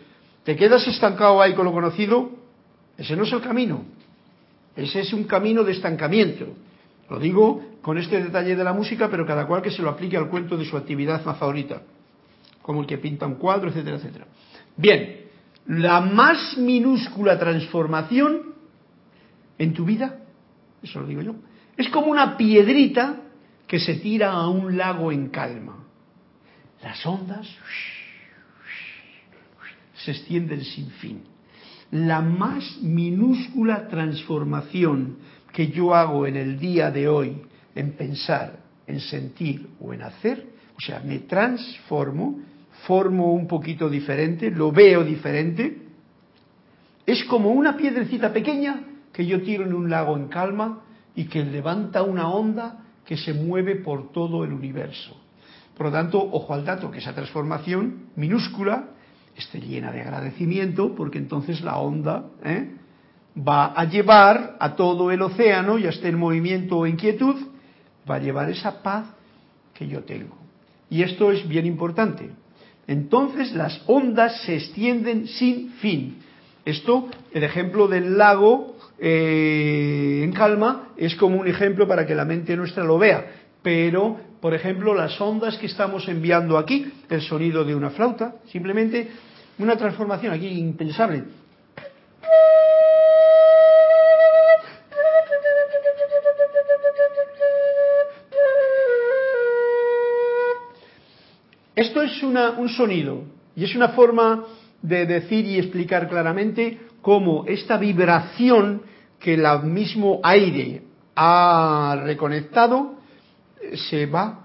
te quedas estancado ahí con lo conocido, ese no es el camino, ese es un camino de estancamiento. Lo digo con este detalle de la música, pero cada cual que se lo aplique al cuento de su actividad más favorita como el que pinta un cuadro, etcétera, etcétera. Bien, la más minúscula transformación en tu vida, eso lo digo yo, es como una piedrita que se tira a un lago en calma. Las ondas se extienden sin fin. La más minúscula transformación que yo hago en el día de hoy en pensar, en sentir o en hacer, o sea, me transformo, formo un poquito diferente, lo veo diferente. Es como una piedrecita pequeña que yo tiro en un lago en calma y que levanta una onda que se mueve por todo el universo. Por lo tanto, ojo al dato, que esa transformación minúscula esté llena de agradecimiento, porque entonces la onda ¿eh? va a llevar a todo el océano, ya esté en movimiento o inquietud, va a llevar esa paz que yo tengo. Y esto es bien importante. Entonces las ondas se extienden sin fin. Esto, el ejemplo del lago eh, en calma, es como un ejemplo para que la mente nuestra lo vea. Pero, por ejemplo, las ondas que estamos enviando aquí, el sonido de una flauta, simplemente una transformación aquí impensable. Esto es un sonido y es una forma de decir y explicar claramente cómo esta vibración que el mismo aire ha reconectado se va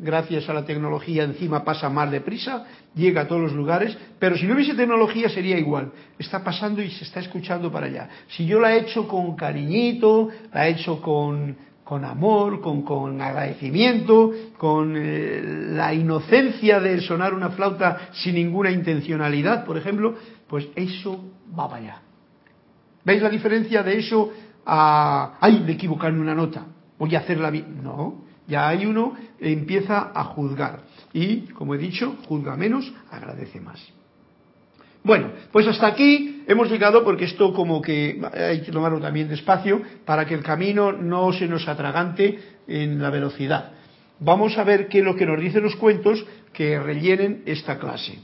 gracias a la tecnología encima pasa más deprisa, llega a todos los lugares, pero si no hubiese tecnología sería igual. Está pasando y se está escuchando para allá. Si yo la he hecho con cariñito, la he hecho con con amor, con, agradecimiento, con eh, la inocencia de sonar una flauta sin ninguna intencionalidad, por ejemplo, pues eso va para allá. ¿Veis la diferencia de eso a, ay, de equivocarme una nota, voy a hacerla bien. No, ya hay uno que empieza a juzgar. Y, como he dicho, juzga menos, agradece más. Bueno, pues hasta aquí hemos llegado porque esto como que hay que tomarlo también despacio para que el camino no se nos atragante en la velocidad. Vamos a ver qué es lo que nos dicen los cuentos que rellenen esta clase.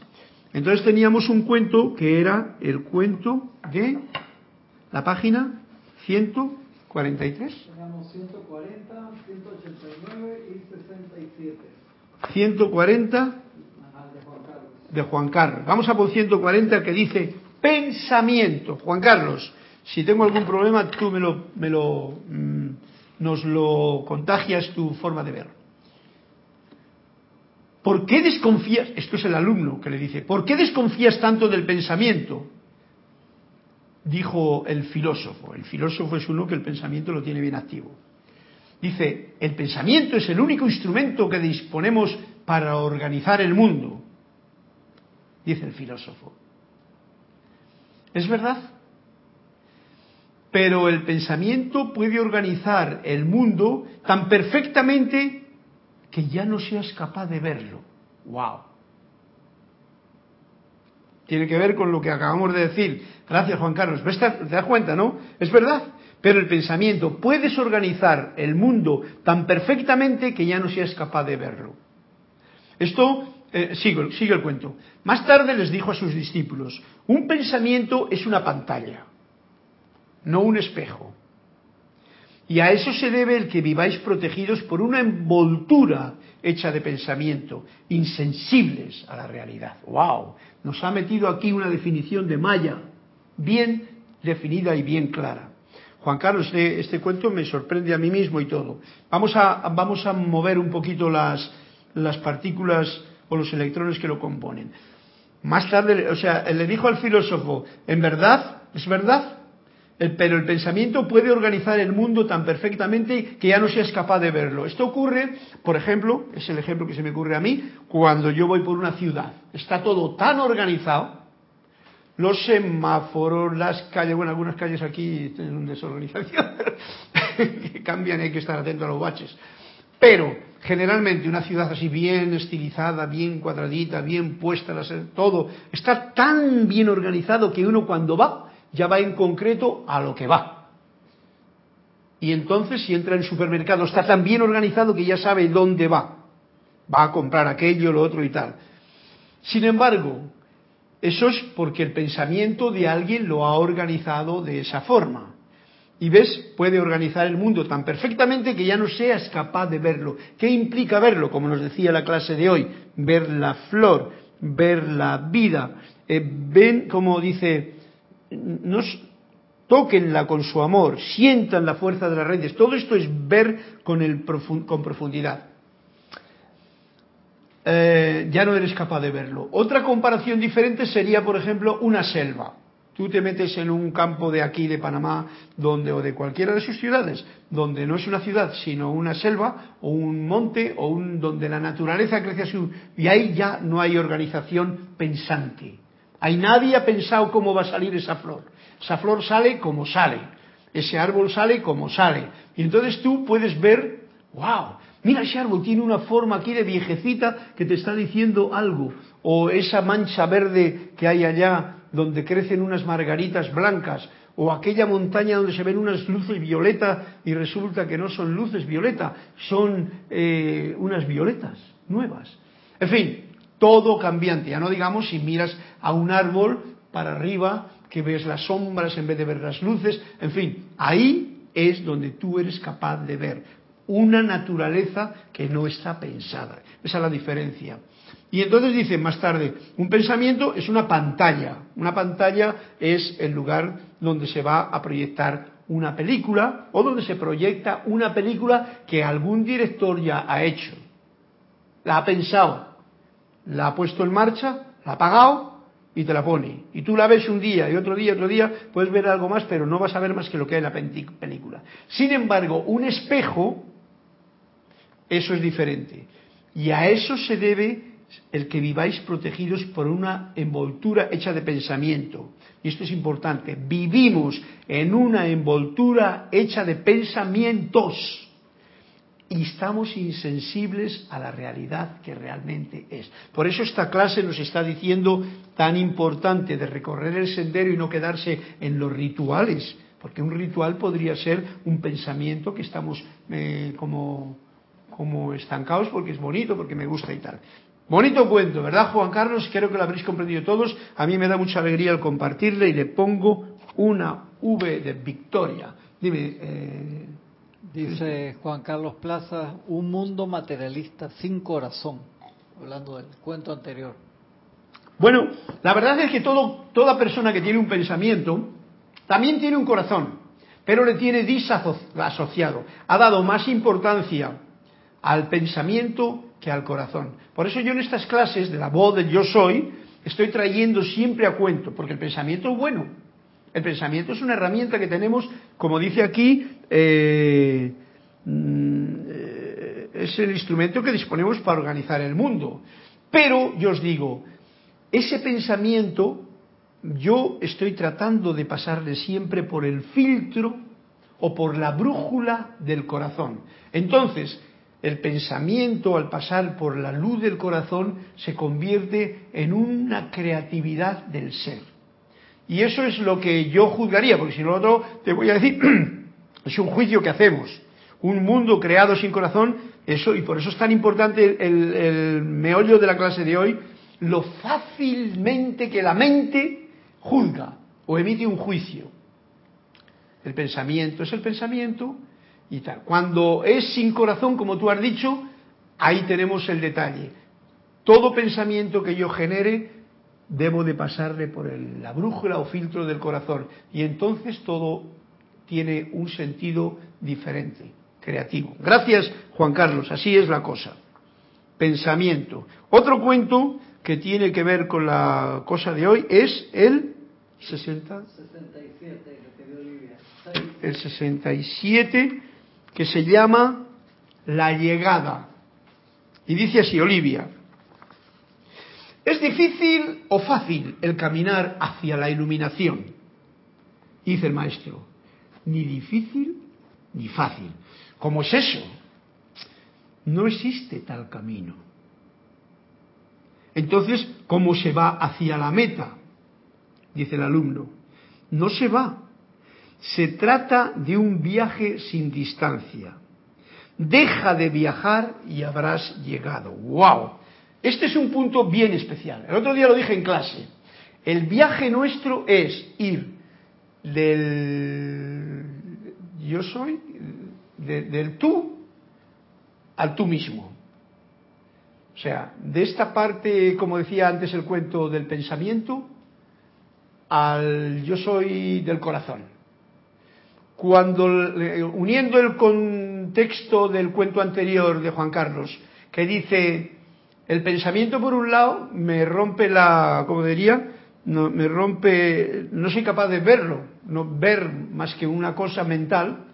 Entonces teníamos un cuento que era el cuento de la página 100. 43. 140, 189 y 67. 140 de Juan Carlos. Vamos a por 140 que dice pensamiento. Juan Carlos, si tengo algún problema, tú me lo, mm, nos lo contagias tu forma de ver. ¿Por qué desconfías? Esto es el alumno que le dice, ¿por qué desconfías tanto del pensamiento? Dijo el filósofo. El filósofo es uno que el pensamiento lo tiene bien activo. Dice, el pensamiento es el único instrumento que disponemos para organizar el mundo dice el filósofo. Es verdad. Pero el pensamiento puede organizar el mundo tan perfectamente que ya no seas capaz de verlo. ¡Wow! Tiene que ver con lo que acabamos de decir. Gracias, Juan Carlos. ¿Te das cuenta, no? Es verdad. Pero el pensamiento, puedes organizar el mundo tan perfectamente que ya no seas capaz de verlo. Esto eh, sigue, el cuento. Más tarde les dijo a sus discípulos, un pensamiento es una pantalla, no un espejo. Y a eso se debe el que viváis protegidos por una envoltura hecha de pensamiento, insensibles a la realidad. ¡Wow! Nos ha metido aquí una definición de Maya, bien definida y bien clara. Juan Carlos, este, este cuento me sorprende a mí mismo y todo. Vamos a, vamos a mover un poquito las, las partículas o los electrones que lo componen. Más tarde, o sea, le dijo al filósofo, en verdad, es verdad, pero el pensamiento puede organizar el mundo tan perfectamente que ya no seas capaz de verlo. Esto ocurre, por ejemplo, es el ejemplo que se me ocurre a mí, cuando yo voy por una ciudad. Está todo tan organizado, los semáforos, las calles, bueno, algunas calles aquí tienen desorganización, que cambian y hay que estar atento a los baches. Pero generalmente una ciudad así bien estilizada, bien cuadradita, bien puesta, todo, está tan bien organizado que uno cuando va ya va en concreto a lo que va. Y entonces si entra en supermercado está tan bien organizado que ya sabe dónde va. Va a comprar aquello, lo otro y tal. Sin embargo, eso es porque el pensamiento de alguien lo ha organizado de esa forma. Y ves, puede organizar el mundo tan perfectamente que ya no seas capaz de verlo. ¿Qué implica verlo? Como nos decía la clase de hoy, ver la flor, ver la vida. Eh, ven, como dice, nos tóquenla con su amor, sientan la fuerza de las redes. Todo esto es ver con, el con profundidad. Eh, ya no eres capaz de verlo. Otra comparación diferente sería, por ejemplo, una selva. Tú te metes en un campo de aquí, de Panamá, donde, o de cualquiera de sus ciudades, donde no es una ciudad, sino una selva, o un monte, o un, donde la naturaleza crece a su... Y ahí ya no hay organización pensante. Ahí nadie ha pensado cómo va a salir esa flor. Esa flor sale como sale. Ese árbol sale como sale. Y entonces tú puedes ver, wow, mira ese árbol tiene una forma aquí de viejecita que te está diciendo algo. O esa mancha verde que hay allá donde crecen unas margaritas blancas, o aquella montaña donde se ven unas luces violeta y resulta que no son luces violeta, son eh, unas violetas nuevas. En fin, todo cambiante. Ya no digamos si miras a un árbol para arriba, que ves las sombras en vez de ver las luces. En fin, ahí es donde tú eres capaz de ver una naturaleza que no está pensada. Esa es la diferencia. Y entonces dice más tarde, un pensamiento es una pantalla. Una pantalla es el lugar donde se va a proyectar una película o donde se proyecta una película que algún director ya ha hecho. La ha pensado, la ha puesto en marcha, la ha pagado y te la pone. Y tú la ves un día y otro día, otro día, puedes ver algo más, pero no vas a ver más que lo que hay en la película. Sin embargo, un espejo, eso es diferente. Y a eso se debe el que viváis protegidos por una envoltura hecha de pensamiento. Y esto es importante, vivimos en una envoltura hecha de pensamientos y estamos insensibles a la realidad que realmente es. Por eso esta clase nos está diciendo tan importante de recorrer el sendero y no quedarse en los rituales, porque un ritual podría ser un pensamiento que estamos eh, como, como estancados porque es bonito, porque me gusta y tal. Bonito cuento, ¿verdad, Juan Carlos? Creo que lo habréis comprendido todos. A mí me da mucha alegría el compartirle y le pongo una V de victoria. Dime, eh, Dice Juan Carlos Plaza, un mundo materialista sin corazón, hablando del cuento anterior. Bueno, la verdad es que todo, toda persona que tiene un pensamiento también tiene un corazón, pero le tiene disasociado. Ha dado más importancia al pensamiento que al corazón. Por eso yo en estas clases de la voz del yo soy estoy trayendo siempre a cuento, porque el pensamiento es bueno. El pensamiento es una herramienta que tenemos, como dice aquí, eh, mm, es el instrumento que disponemos para organizar el mundo. Pero yo os digo, ese pensamiento yo estoy tratando de pasarle siempre por el filtro o por la brújula del corazón. Entonces, el pensamiento al pasar por la luz del corazón se convierte en una creatividad del ser. Y eso es lo que yo juzgaría, porque si no otro te voy a decir, es un juicio que hacemos. Un mundo creado sin corazón, eso, y por eso es tan importante el, el meollo de la clase de hoy, lo fácilmente que la mente juzga o emite un juicio. El pensamiento es el pensamiento y tal. Cuando es sin corazón, como tú has dicho, ahí tenemos el detalle. Todo pensamiento que yo genere, debo de pasarle por la brújula o filtro del corazón. Y entonces todo tiene un sentido diferente, creativo. Gracias, Juan Carlos. Así es la cosa. Pensamiento. Otro cuento que tiene que ver con la cosa de hoy es el 60. 67, el 67, que se llama La llegada. Y dice así, Olivia, ¿es difícil o fácil el caminar hacia la iluminación? Dice el maestro, ni difícil ni fácil. ¿Cómo es eso? No existe tal camino. Entonces, ¿cómo se va hacia la meta? Dice el alumno. No se va. Se trata de un viaje sin distancia. Deja de viajar y habrás llegado. ¡Wow! Este es un punto bien especial. El otro día lo dije en clase. El viaje nuestro es ir del yo soy, del tú al tú mismo. O sea, de esta parte, como decía antes el cuento del pensamiento, al yo soy del corazón. Cuando, uniendo el contexto del cuento anterior de Juan Carlos, que dice, el pensamiento por un lado me rompe la, como diría, no, me rompe, no soy capaz de verlo, no ver más que una cosa mental,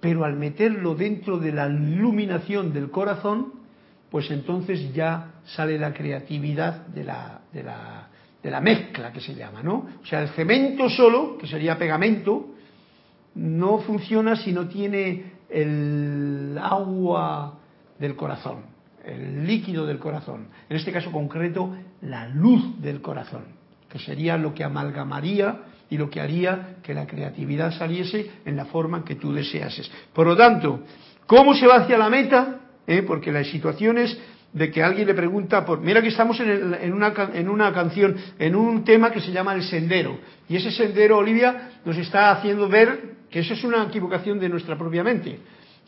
pero al meterlo dentro de la iluminación del corazón, pues entonces ya sale la creatividad de la, de la, de la mezcla que se llama, ¿no? O sea, el cemento solo, que sería pegamento, no funciona si no tiene el agua del corazón, el líquido del corazón. En este caso concreto, la luz del corazón, que sería lo que amalgamaría y lo que haría que la creatividad saliese en la forma que tú deseases. Por lo tanto, ¿cómo se va hacia la meta? ¿eh? porque las situaciones de que alguien le pregunta por mira que estamos en, en, una, en una canción en un tema que se llama el sendero y ese sendero Olivia nos está haciendo ver que eso es una equivocación de nuestra propia mente.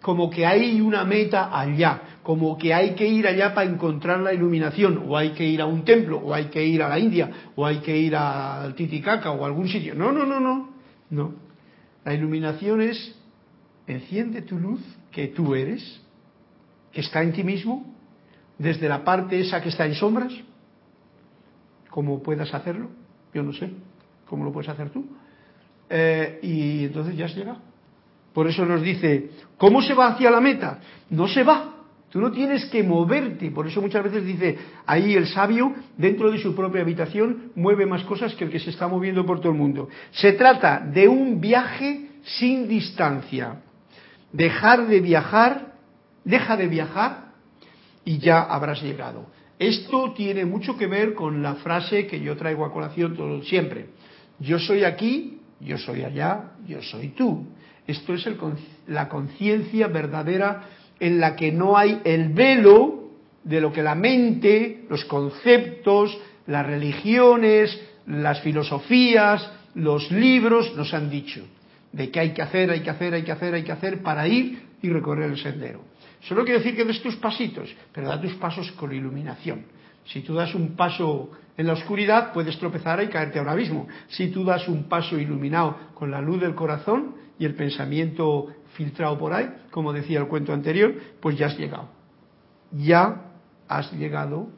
Como que hay una meta allá como que hay que ir allá para encontrar la iluminación o hay que ir a un templo o hay que ir a la India o hay que ir al Titicaca o a algún sitio. No no no no no. La iluminación es enciende tu luz que tú eres que está en ti mismo, desde la parte esa que está en sombras, ¿cómo puedas hacerlo? Yo no sé, ¿cómo lo puedes hacer tú? Eh, y entonces ya has llegado. Por eso nos dice, ¿cómo se va hacia la meta? No se va, Tú no tienes que moverte, por eso muchas veces dice, ahí el sabio, dentro de su propia habitación, mueve más cosas que el que se está moviendo por todo el mundo. Se trata de un viaje sin distancia. Dejar de viajar, deja de viajar y ya habrás llegado. Esto tiene mucho que ver con la frase que yo traigo a colación todo, siempre. Yo soy aquí, yo soy allá, yo soy tú. Esto es la conciencia verdadera en la que no hay el velo de lo que la mente, los conceptos, las religiones, las filosofías, los libros nos han dicho, de que hay que hacer, hay que hacer, hay que hacer, hay que hacer para ir y recorrer el sendero. Solo quiere decir que des tus pasitos, pero da tus pasos con iluminación. Si tú das un paso en la oscuridad, puedes tropezar y caerte a un abismo. Si tú das un paso iluminado con la luz del corazón y el pensamiento filtrado por ahí, como decía el cuento anterior, pues ya has llegado. Ya has llegado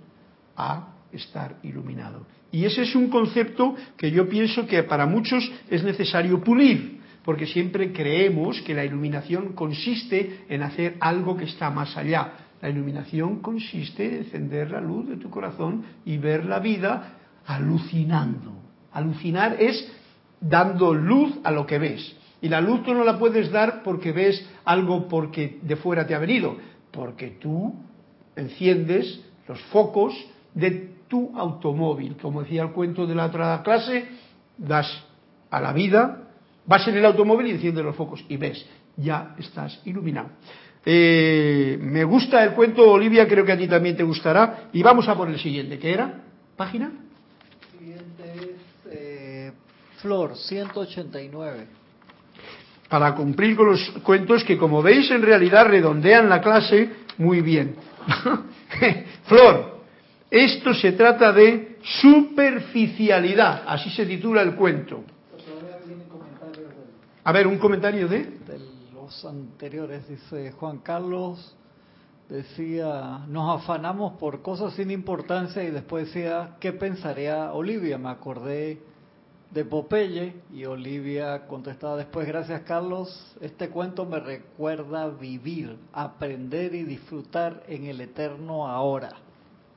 a estar iluminado. Y ese es un concepto que yo pienso que para muchos es necesario pulir, porque siempre creemos que la iluminación consiste en hacer algo que está más allá. La iluminación consiste en encender la luz de tu corazón y ver la vida alucinando. Alucinar es dando luz a lo que ves. Y la luz tú no la puedes dar porque ves algo porque de fuera te ha venido, porque tú enciendes los focos de tu automóvil. Como decía el cuento de la otra clase, das a la vida Vas en el automóvil y enciendes los focos y ves, ya estás iluminado. Eh, me gusta el cuento, Olivia, creo que a ti también te gustará. Y vamos a por el siguiente, ¿qué era? ¿Página? El siguiente es eh, Flor, 189. Para cumplir con los cuentos que, como veis, en realidad redondean la clase muy bien. Flor, esto se trata de superficialidad, así se titula el cuento. A ver, un comentario de... Anteriores, dice Juan Carlos, decía, nos afanamos por cosas sin importancia y después decía, ¿qué pensaría Olivia? Me acordé de Popeye y Olivia contestaba después, gracias Carlos, este cuento me recuerda vivir, aprender y disfrutar en el eterno ahora.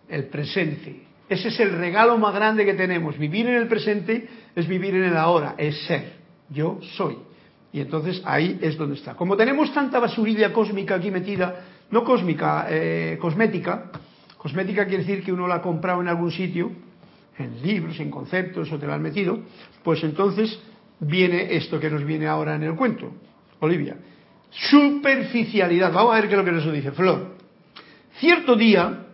El presente. Ese es el regalo más grande que tenemos. Vivir en el presente es vivir en el ahora, es ser. Yo soy. Y entonces ahí es donde está. Como tenemos tanta basurilla cósmica aquí metida, no cósmica, eh, cosmética, cosmética quiere decir que uno la ha comprado en algún sitio, en libros, en conceptos, o te la han metido, pues entonces viene esto que nos viene ahora en el cuento. Olivia, superficialidad. Vamos a ver qué es lo que nos dice Flor. Cierto día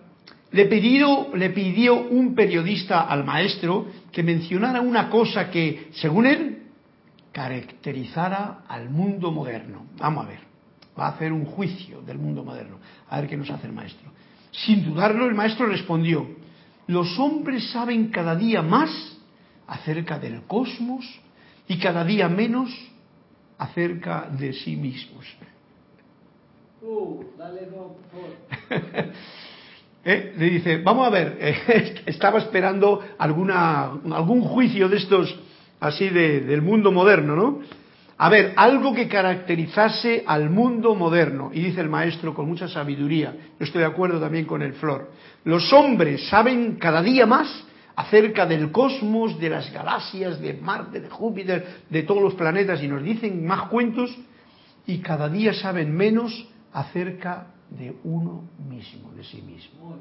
le pidió, le pidió un periodista al maestro que mencionara una cosa que, según él, caracterizara al mundo moderno. Vamos a ver, va a hacer un juicio del mundo moderno. A ver qué nos hace el maestro. Sin dudarlo, el maestro respondió, los hombres saben cada día más acerca del cosmos y cada día menos acerca de sí mismos. Uh, dale no, ¿Eh? Le dice, vamos a ver, estaba esperando alguna, algún juicio de estos así de, del mundo moderno, ¿no? A ver, algo que caracterizase al mundo moderno. Y dice el maestro con mucha sabiduría, yo estoy de acuerdo también con el Flor, los hombres saben cada día más acerca del cosmos, de las galaxias, de Marte, de Júpiter, de todos los planetas, y nos dicen más cuentos, y cada día saben menos acerca de uno mismo, de sí mismo.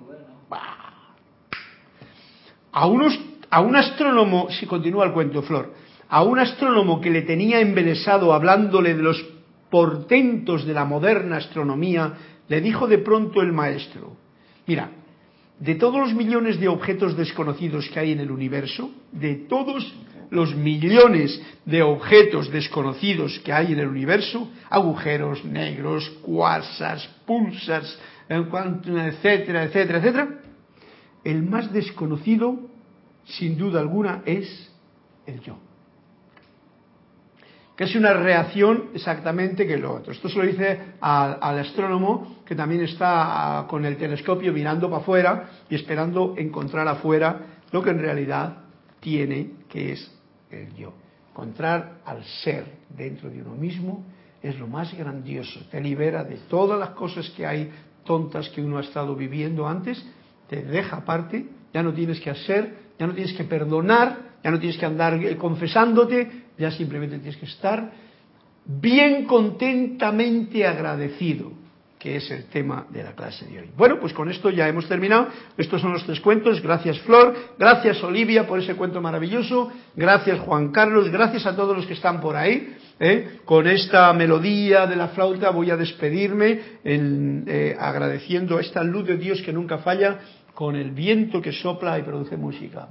A unos a un astrónomo, si continúa el cuento, Flor, a un astrónomo que le tenía embelesado hablándole de los portentos de la moderna astronomía, le dijo de pronto el maestro, mira, de todos los millones de objetos desconocidos que hay en el universo, de todos los millones de objetos desconocidos que hay en el universo, agujeros negros, cuarsas, pulsas, etcétera, etcétera, etcétera, el más desconocido sin duda alguna, es el yo. Que es una reacción exactamente que lo otro. Esto se lo dice al, astrónomo que también está con el telescopio mirando para afuera y esperando encontrar afuera lo que en realidad tiene, que es el yo. Encontrar al ser dentro de uno mismo es lo más grandioso. Te libera de todas las cosas que hay tontas que uno ha estado viviendo antes, te deja aparte, ya no tienes que hacer, ya no tienes que perdonar, ya no tienes que andar eh, confesándote, ya simplemente tienes que estar bien contentamente agradecido, que es el tema de la clase de hoy. Bueno, pues con esto ya hemos terminado. Estos son los tres cuentos. Gracias Flor, gracias Olivia por ese cuento maravilloso, gracias Juan Carlos, gracias a todos los que están por ahí. ¿eh? Con esta melodía de la flauta voy a despedirme eh, agradeciendo esta luz de Dios que nunca falla con el viento que sopla y produce música.